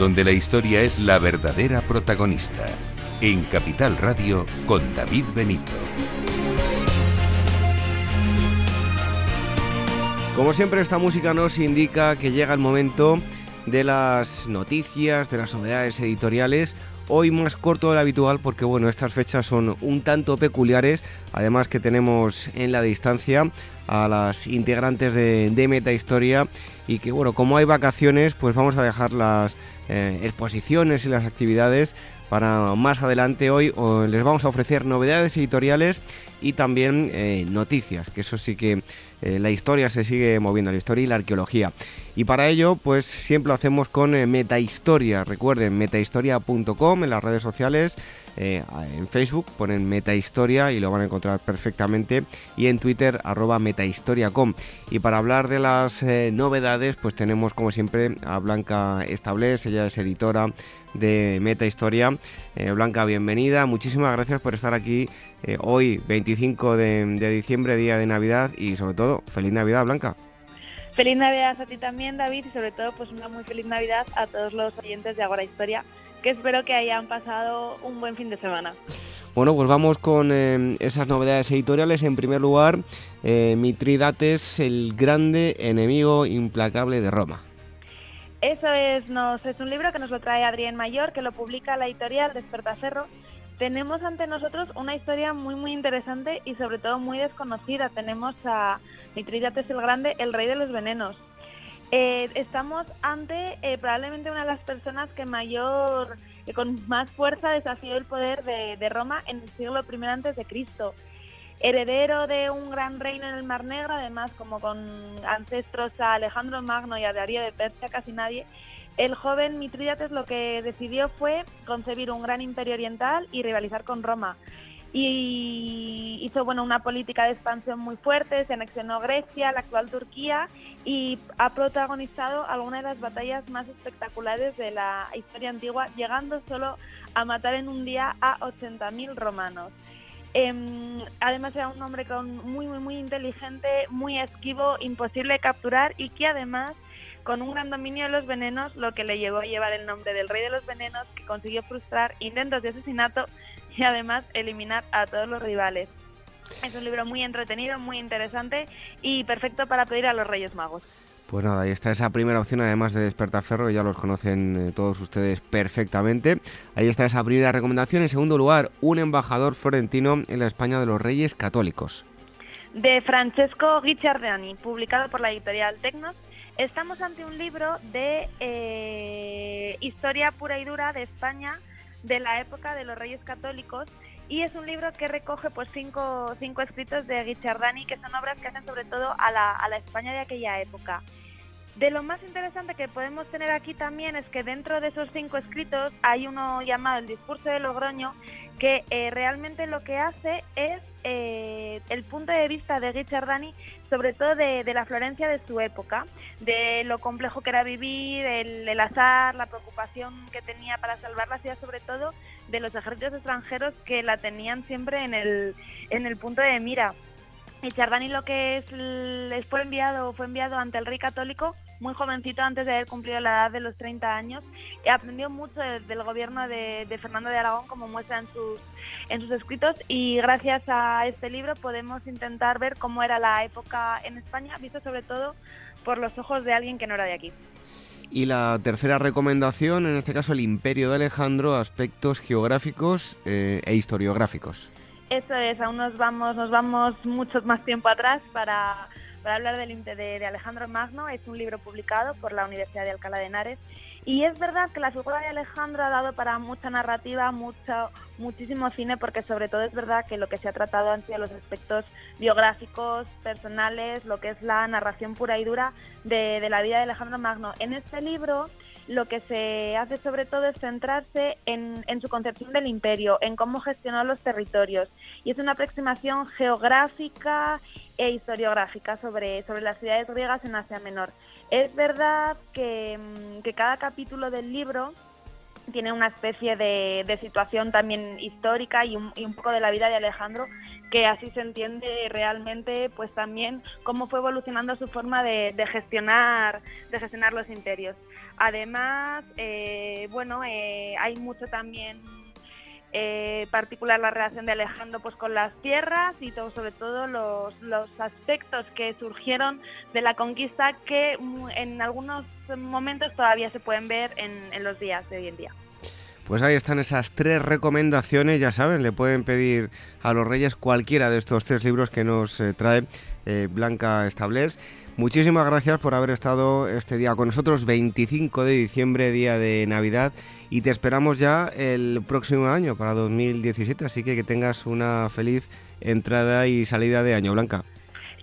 Donde la historia es la verdadera protagonista. En Capital Radio con David Benito. Como siempre esta música nos indica que llega el momento de las noticias, de las novedades editoriales. Hoy más corto de lo habitual porque bueno, estas fechas son un tanto peculiares, además que tenemos en la distancia a las integrantes de, de Meta Historia y que bueno, como hay vacaciones, pues vamos a dejar las eh, exposiciones y las actividades para más adelante hoy les vamos a ofrecer novedades editoriales y también eh, noticias, que eso sí que eh, la historia se sigue moviendo, la historia y la arqueología. Y para ello, pues siempre lo hacemos con Metahistoria. Recuerden, metahistoria.com en las redes sociales, en Facebook ponen Metahistoria y lo van a encontrar perfectamente. Y en Twitter, arroba metahistoriacom. Y para hablar de las novedades, pues tenemos como siempre a Blanca Establés, ella es editora de Meta Historia. Eh, Blanca, bienvenida. Muchísimas gracias por estar aquí eh, hoy, 25 de, diciembre, día de Navidad y sobre todo, feliz Navidad, Blanca. Feliz Navidad a ti también, David, y sobre todo, pues una muy feliz Navidad a todos los oyentes de Agora Historia, que espero que hayan pasado un buen fin de semana. Bueno, pues vamos con eh, esas novedades editoriales. En primer lugar, Mitridates, el grande enemigo implacable de Roma. Eso es, nos, es un libro que nos lo trae Adrián Mayor, que lo publica la editorial Despertaferro. Tenemos ante nosotros una historia muy, muy interesante y sobre todo muy desconocida. Tenemos a Mitridates el Grande, el rey de los venenos. Eh, estamos ante eh, probablemente una de las personas que mayor, que con más fuerza desafió el poder de, de Roma en el siglo I antes de Cristo. Heredero de un gran reino en el Mar Negro, además como con ancestros a Alejandro Magno y a Darío de Persia, casi nadie, el joven Mitrídates lo que decidió fue concebir un gran imperio oriental y rivalizar con Roma y hizo bueno una política de expansión muy fuerte, se anexionó Grecia, la actual Turquía y ha protagonizado algunas de las batallas más espectaculares de la historia antigua, llegando solo a matar en un día a 80.000 romanos. Em, además era un hombre con muy muy muy inteligente, muy esquivo, imposible de capturar y que además con un gran dominio de los venenos, lo que le llevó a llevar el nombre del rey de los venenos, que consiguió frustrar intentos de asesinato y además eliminar a todos los rivales. Es un libro muy entretenido, muy interesante y perfecto para pedir a los Reyes Magos. Pues nada, ahí está esa primera opción, además de Despertaferro, que ya los conocen eh, todos ustedes perfectamente. Ahí está esa primera recomendación. En segundo lugar, un embajador florentino en la España de los Reyes Católicos. De Francesco Guicciardini, publicado por la editorial Tecnos. Estamos ante un libro de eh, historia pura y dura de España de la época de los Reyes Católicos y es un libro que recoge pues cinco, cinco escritos de Guicciardani que son obras que hacen sobre todo a la, a la España de aquella época. De lo más interesante que podemos tener aquí también es que dentro de esos cinco escritos hay uno llamado El discurso de Logroño que eh, realmente lo que hace es eh, el punto de vista de Guicciardani sobre todo de, la Florencia de su época, de lo complejo que era vivir, el, azar, la preocupación que tenía para salvar la ciudad, sobre todo de los ejércitos extranjeros que la tenían siempre en el, en el punto de mira. Y Chardani lo que es, les fue enviado, fue enviado ante el rey católico muy jovencito antes de haber cumplido la edad de los 30 años y aprendió mucho del gobierno de, Fernando de Aragón como muestra en sus, en sus escritos y gracias a este libro podemos intentar ver cómo era la época en España, visto sobre todo por los ojos de alguien que no era de aquí. Y la tercera recomendación, en este caso el Imperio de Alejandro, aspectos geográficos eh, e historiográficos. Eso es, aún nos vamos, nos vamos mucho más tiempo atrás para para hablar del, de, de Alejandro Magno. Es un libro publicado por la Universidad de Alcalá de Henares. Y es verdad que la figura de Alejandro ha dado para mucha narrativa, mucho, muchísimo cine, porque sobre todo es verdad que lo que se ha tratado han sido los aspectos biográficos, personales, lo que es la narración pura y dura de, de la vida de Alejandro Magno. En este libro lo que se hace sobre todo es centrarse en, en, su concepción del imperio, en cómo gestionó los territorios. Y es una aproximación geográfica e historiográfica sobre, sobre las ciudades griegas en Asia Menor. Es verdad que, mm, que cada capítulo del libro tiene una especie de, de situación también histórica y un, y un, poco de la vida de Alejandro que así se entiende realmente pues también cómo fue evolucionando su forma de, de gestionar de gestionar los imperios además eh, bueno eh, hay mucho también eh, particular la relación de Alejandro pues con las tierras y todo, sobre todo los, los aspectos que surgieron de la conquista que en algunos momentos todavía se pueden ver en, en los días de hoy en día. Pues ahí están esas tres recomendaciones, ya saben, le pueden pedir a los reyes cualquiera de estos tres libros que nos trae Blanca Establers. Muchísimas gracias por haber estado este día con nosotros, 25 de diciembre, día de Navidad, y te esperamos ya el próximo año, para 2017, así que que tengas una feliz entrada y salida de año, Blanca.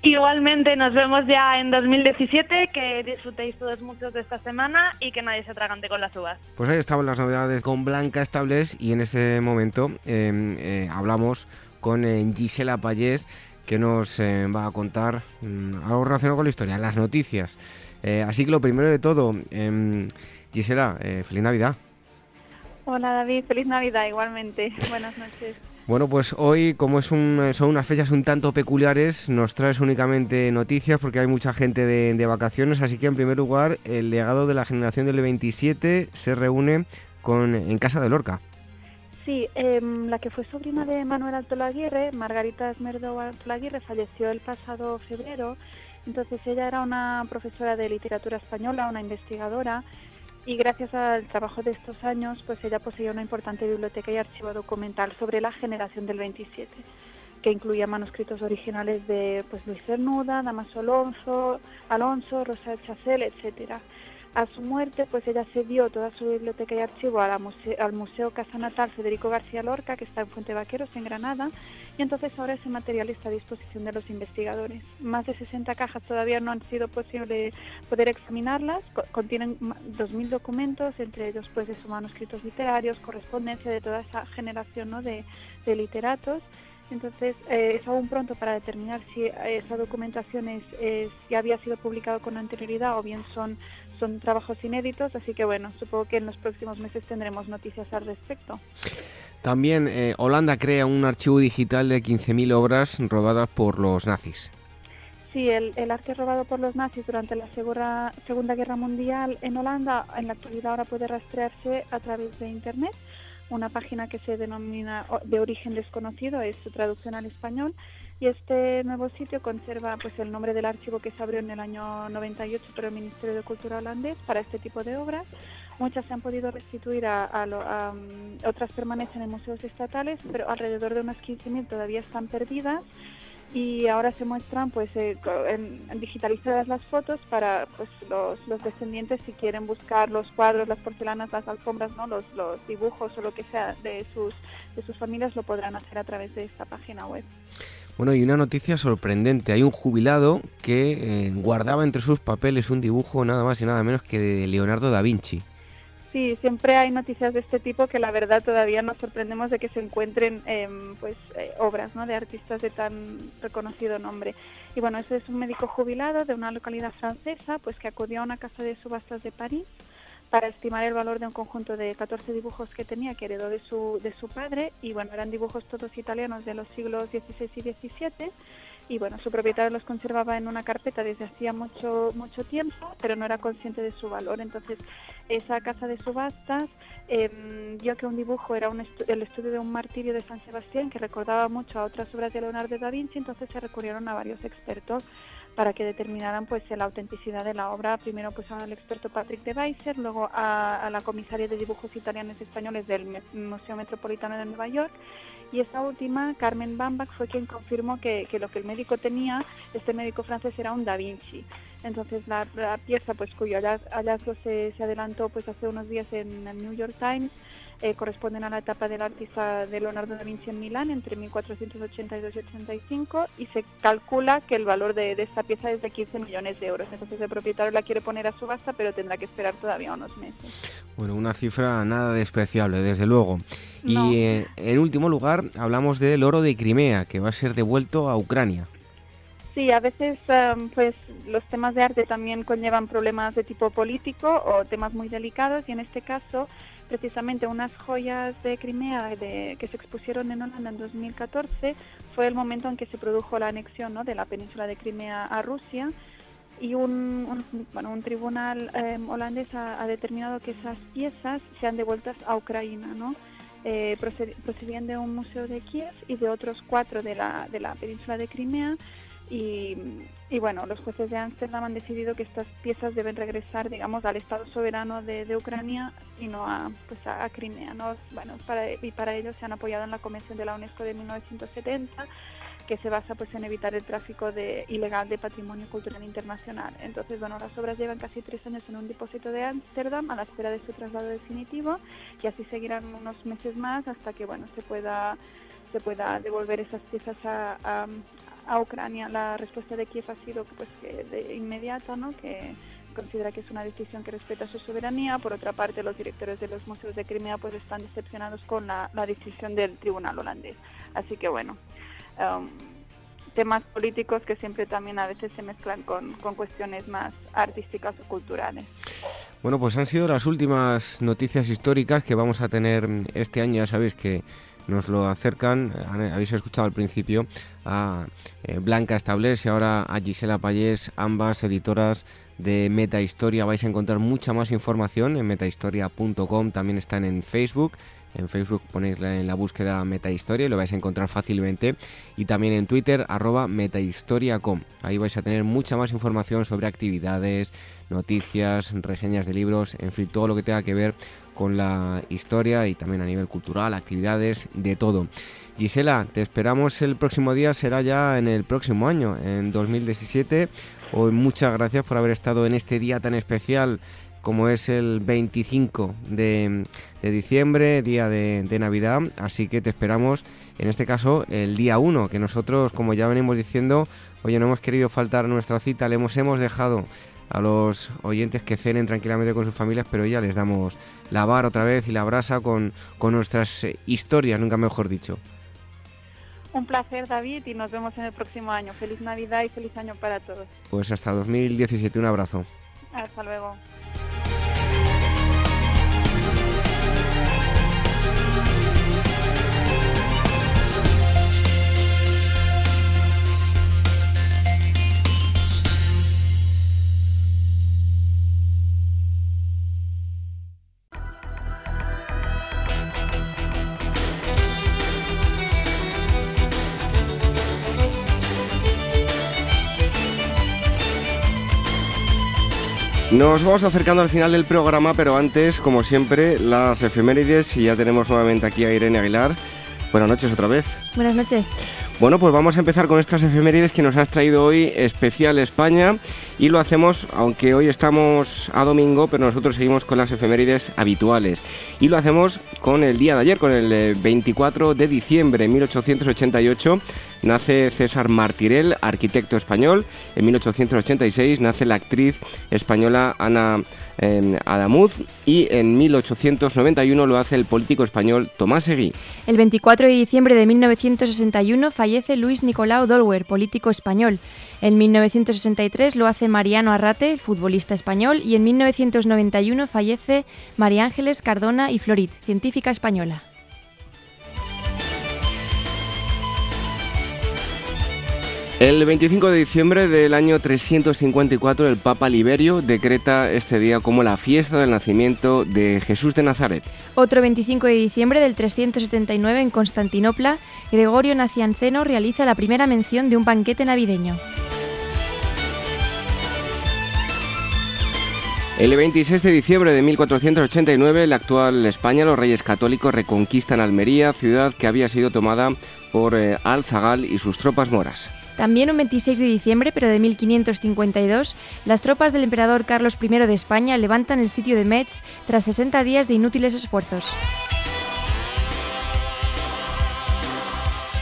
Igualmente, nos vemos ya en 2017, que disfrutéis todos muchos de esta semana y que nadie se atragante con las uvas. Pues ahí estaban las novedades con Blanca Estables y en este momento eh, eh, hablamos con eh, Gisela Payés, que nos eh, va a contar mm, algo relacionado con la historia, las noticias. Eh, así que lo primero de todo, em, Gisela, eh, feliz Navidad. Hola David, feliz Navidad igualmente. *laughs* Buenas noches. Bueno, pues hoy, como es un, son unas fechas un tanto peculiares, nos traes únicamente noticias porque hay mucha gente de, de, vacaciones, así que en primer lugar, el legado de la generación del 27 se reúne con, en Casa de Lorca. Sí, eh, la que fue sobrina de Manuel Alto Laguirre, Margarita Esmerdo Alto falleció el pasado febrero. Entonces ella era una profesora de literatura española, una investigadora, y gracias al trabajo de estos años, pues ella poseía una importante biblioteca y archivo documental sobre la generación del 27 que incluía manuscritos originales de pues, Luis Cernuda, Damaso Alonso, Alonso Rosa Chacel, etcétera. A su muerte, pues ella cedió toda su biblioteca y archivo al Museo Casa Natal Federico García Lorca, que está en Fuente Vaqueros, en Granada, y entonces ahora ese material está a disposición de los investigadores. Más de 60 cajas todavía no han sido posible poder examinarlas, contienen 2.000 documentos, entre ellos pues de sus manuscritos literarios, correspondencia de toda esa generación ¿no? de, literatos. Entonces, eh, es aún pronto para determinar si esa documentación es, ya había sido publicada con anterioridad o bien son son trabajos inéditos, así que bueno, supongo que en los próximos meses tendremos noticias al respecto. También eh, Holanda crea un archivo digital de 15.000 obras robadas por los nazis. Sí, el, arte robado por los nazis durante la segura, Segunda Guerra Mundial en Holanda en la actualidad ahora puede rastrearse a través de Internet. Una página que se denomina de origen desconocido es su traducción al español y este nuevo sitio conserva pues el nombre del archivo que se abrió en el año 98 por el Ministerio de Cultura holandés para este tipo de obras. Muchas se han podido restituir a, mm, otras permanecen en museos estatales, pero alrededor de unas 15.000 todavía están perdidas y ahora se muestran pues eh, digitalizadas las fotos para pues los, los, descendientes si quieren buscar los cuadros, las porcelanas, las alfombras, no los, los dibujos o lo que sea de sus de sus familias lo podrán hacer a través de esta página web. Bueno, y una noticia sorprendente. Hay un jubilado que eh, guardaba entre sus papeles un dibujo nada más y nada menos que de Leonardo da Vinci. Sí, siempre hay noticias de este tipo que la verdad todavía nos sorprendemos de que se encuentren em, pues eh, obras ¿no? de artistas de tan reconocido nombre. Y bueno, ese es un médico jubilado de una localidad francesa pues que acudió a una casa de subastas de París para estimar el valor de un conjunto de 14 dibujos que tenía, que heredó de su, de su padre, y bueno, eran dibujos todos italianos de los siglos XVI y XVII, y bueno, su propietario los conservaba en una carpeta desde hacía mucho, mucho tiempo, pero no era consciente de su valor. Entonces, esa casa de subastas eh, vio que un dibujo era un el estudio de un martirio de San Sebastián que recordaba mucho a otras obras de Leonardo da Vinci, entonces se recurrieron a varios expertos para que determinaran pues la autenticidad de la obra, primero pues al experto Patrick de Weiser, luego a, la comisaria de dibujos italianos españoles del Museo Metropolitano de Nueva York y esta última, Carmen Bambach, fue quien confirmó que, lo que el médico tenía, este médico francés era un Da Vinci. Entonces la, pieza pues cuyo hallazgo se, se, adelantó pues hace unos días en el New York Times eh, corresponden a la etapa del artista de Leonardo da Vinci en Milán entre 1482 y 85 y se calcula que el valor de, esta pieza es de 15 millones de euros. Entonces el propietario la quiere poner a subasta, pero tendrá que esperar todavía unos meses. Bueno, una cifra nada despreciable, desde luego. Y eh, en último lugar, hablamos del oro de Crimea, que va a ser devuelto a Ucrania. Sí, a veces um, pues los temas de arte también conllevan problemas de tipo político o temas muy delicados y en este caso precisamente unas joyas de Crimea que se expusieron en Holanda en 2014 fue el momento en que se produjo la anexión ¿no? de la península de Crimea a Rusia y un, bueno, un tribunal em, holandés ha, determinado que esas piezas sean devueltas a Ucrania, ¿no? Eh, procedían de un museo de Kiev y de otros cuatro de la, de la península de Crimea y, y bueno, los jueces de Ámsterdam han decidido que estas piezas deben regresar, digamos, al Estado soberano de, Ucrania y no a, pues a, Crimea. ¿no? Bueno, y para ello se han apoyado en la Convención de la UNESCO de 1970 que se basa pues en evitar el tráfico de, ilegal de patrimonio cultural internacional. Entonces, bueno, las obras llevan casi tres años en un depósito de Ámsterdam a la espera de su traslado definitivo y así seguirán unos meses más hasta que, bueno, se pueda se pueda devolver esas piezas a, a Ucrania. La respuesta de Kiev ha sido pues, que de inmediata, ¿no? que considera que es una decisión que respeta su soberanía. Por otra parte, los directores de los museos de Crimea pues, están decepcionados con la, decisión del tribunal holandés. Así que bueno, um, temas políticos que siempre también a veces se mezclan con, con cuestiones más artísticas o culturales. Bueno, pues han sido las últimas noticias históricas que vamos a tener este año. Ya sabéis que nos lo acercan, habéis escuchado al principio, a eh, Blanca Estables y ahora a Gisela Payés, ambas editoras de Meta Historia. Vais a encontrar mucha más información en metahistoria.com, también están en Facebook. En Facebook ponéis en la búsqueda Metahistoria y lo vais a encontrar fácilmente. Y también en Twitter, arroba metahistoria.com. Ahí vais a tener mucha más información sobre actividades, noticias, reseñas de libros, en fin, todo lo que tenga que ver con la historia y también a nivel cultural, actividades, de todo. Gisela, te esperamos el próximo día, será ya en el próximo año, en 2017. Hoy muchas gracias por haber estado en este día tan especial como es el 25 de, diciembre, día de, Navidad. Así que te esperamos, en este caso, el día 1, que nosotros, como ya venimos diciendo, oye, no hemos querido faltar nuestra cita, le hemos, hemos dejado a los oyentes que cenen tranquilamente con sus familias, pero ya les damos la bar otra vez y la brasa con, con nuestras historias, nunca mejor dicho. Un placer, David, y nos vemos en el próximo año. Feliz Navidad y feliz año para todos. Pues hasta 2017, un abrazo. Hasta luego. Nos vamos acercando al final del programa, pero antes, como siempre, las efemérides y ya tenemos nuevamente aquí a Irene Aguilar. Buenas noches otra vez. Buenas noches. Bueno, pues vamos a empezar con estas efemérides que nos has traído hoy, especial España, y lo hacemos, aunque hoy estamos a domingo, pero nosotros seguimos con las efemérides habituales. Y lo hacemos con el día de ayer, con el 24 de diciembre de 1888, nace César Martirel, arquitecto español. En 1886 nace la actriz española Ana eh, Adamuz y en 1891 lo hace el político español Tomás Seguí. El 24 de diciembre de 1961 fallece Luis Nicolau Dolwer, político español. En 1963 lo hace Mariano Arrate, futbolista español, y en 1991 fallece María Ángeles Cardona y Florit, científica española. El 25 de diciembre del año 354 el Papa Liberio decreta este día como la fiesta del nacimiento de Jesús de Nazaret. Otro 25 de diciembre del 379 en Constantinopla, Gregorio Nacianceno realiza la primera mención de un banquete navideño. El 26 de diciembre de 1489, la actual España, los reyes católicos reconquistan Almería, ciudad que había sido tomada por eh, Al-Zagal y sus tropas moras. También un 26 de diciembre, pero de 1552, las tropas del emperador Carlos I de España levantan el sitio de Metz tras 60 días de inútiles esfuerzos.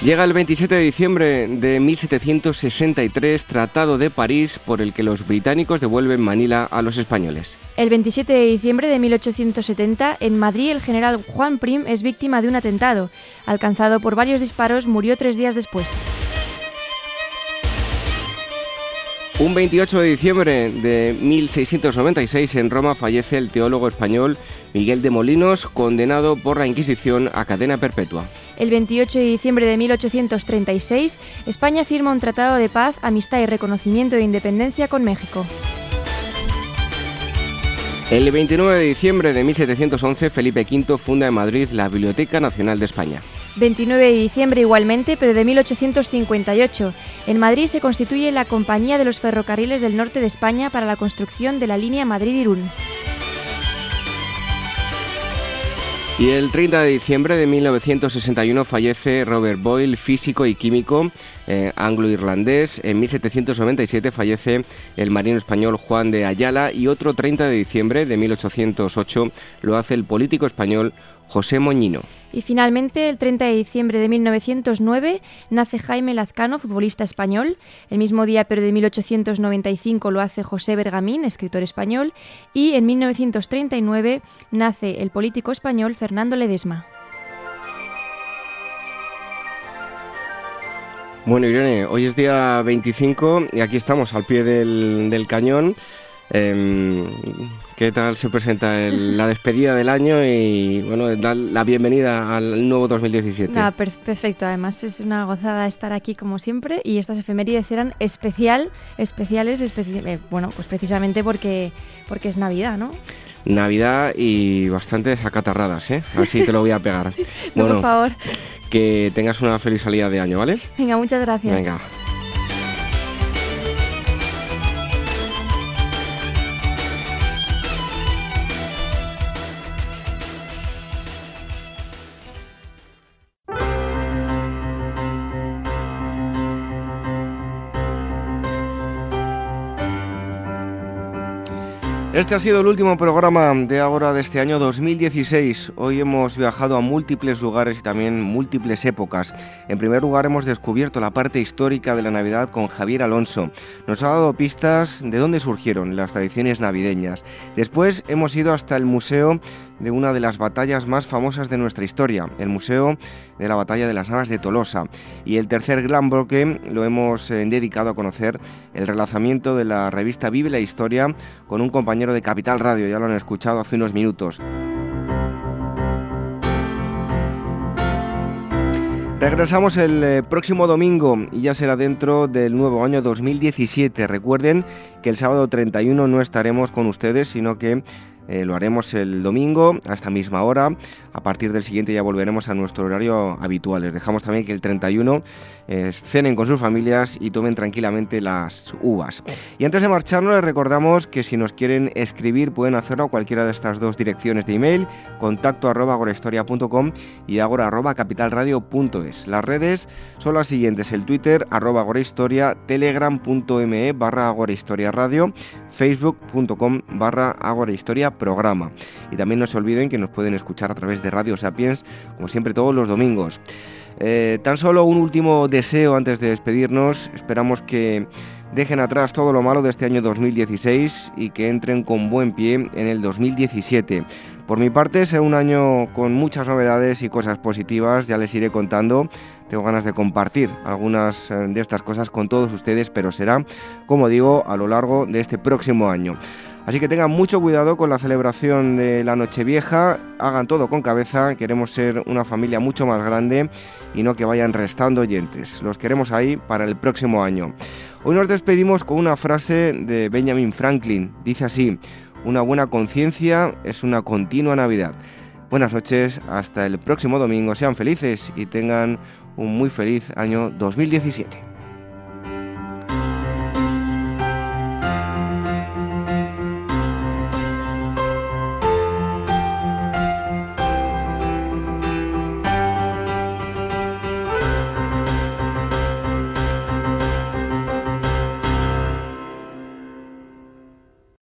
Llega el 27 de diciembre de 1763, Tratado de París, por el que los británicos devuelven Manila a los españoles. El 27 de diciembre de 1870, en Madrid, el general Juan Prim es víctima de un atentado. Alcanzado por varios disparos, murió tres días después. Un 28 de diciembre de 1696 en Roma fallece el teólogo español Miguel de Molinos, condenado por la Inquisición a cadena perpetua. El 28 de diciembre de 1836, España firma un tratado de paz, amistad y reconocimiento de independencia con México. El 29 de diciembre de 1711, Felipe V funda en Madrid la Biblioteca Nacional de España. 29 de diciembre igualmente, pero de 1858. En Madrid se constituye la Compañía de los Ferrocarriles del Norte de España para la construcción de la línea Madrid-Irún. Y el 30 de diciembre de 1961 fallece Robert Boyle, físico y químico eh, anglo-irlandés. En 1797 fallece el marino español Juan de Ayala y otro 30 de diciembre de 1808 lo hace el político español José Moñino. Y finalmente, el 30 de diciembre de 1909, nace Jaime Lazcano, futbolista español. El mismo día, pero de 1895, lo hace José Bergamín, escritor español. Y en 1939 nace el político español Fernando Ledesma. Bueno, Irene, hoy es día 25 y aquí estamos al pie del, cañón. Em, ¿Qué tal se presenta la *laughs* despedida del año y bueno, dar la bienvenida al nuevo 2017? perfecto, además es una gozada estar aquí como siempre y estas efemérides eran especial, especiales, eh, bueno, pues precisamente porque, porque es Navidad, ¿no? Navidad y bastante acatarradas, ¿eh? Así te lo voy a pegar. *laughs* bueno, por favor. Que tengas una feliz salida de año, ¿vale? Venga, muchas gracias. Venga. Este ha sido el último programa de ahora de este año 2016. Hoy hemos viajado a múltiples lugares y también múltiples épocas. En primer lugar hemos descubierto la parte histórica de la Navidad con Javier Alonso. Nos ha dado pistas de dónde surgieron las tradiciones navideñas. Después hemos ido hasta el Museo de una de las batallas más famosas de nuestra historia, el Museo de la Batalla de las Navas de Tolosa. Y el tercer gran bloque lo hemos eh, dedicado a conocer el relanzamiento de la revista Vive la Historia con un compañero de Capital Radio, ya lo han escuchado hace unos minutos. Regresamos el eh, próximo domingo y ya será dentro del nuevo año 2017. Recuerden que el sábado 31 no estaremos con ustedes, sino que eh, lo haremos el domingo a esta misma hora. A partir del siguiente ya volveremos a nuestro horario habitual. Les dejamos también que el 31 eh, cenen con sus familias y tomen tranquilamente las uvas. Y antes de marcharnos les recordamos que si nos quieren escribir pueden hacerlo a cualquiera de estas dos direcciones de email, contacto arroba y agora arroba capitalradio.es. Las redes son las siguientes, el Twitter arroba agorahistoria, telegram.me barra facebook.com barra agorahistoria programa. Y también no se olviden que nos pueden escuchar a través de Radio Sapiens, como siempre todos los domingos. Eh, tan solo un último deseo antes de despedirnos. Esperamos que dejen atrás todo lo malo de este año 2016 y que entren con buen pie en el 2017. Por mi parte será un año con muchas novedades y cosas positivas, ya les iré contando. Tengo ganas de compartir algunas eh, de estas cosas con todos ustedes, pero será, como digo, a lo largo de este próximo año. Así que tengan mucho cuidado con la celebración de la Nochevieja, hagan todo con cabeza, queremos ser una familia mucho más grande y no que vayan restando oyentes. Los queremos ahí para el próximo año. Hoy nos despedimos con una frase de Benjamin Franklin. Dice así, una buena conciencia es una continua Navidad. Buenas noches, hasta el próximo domingo, sean felices y tengan un muy feliz año 2017.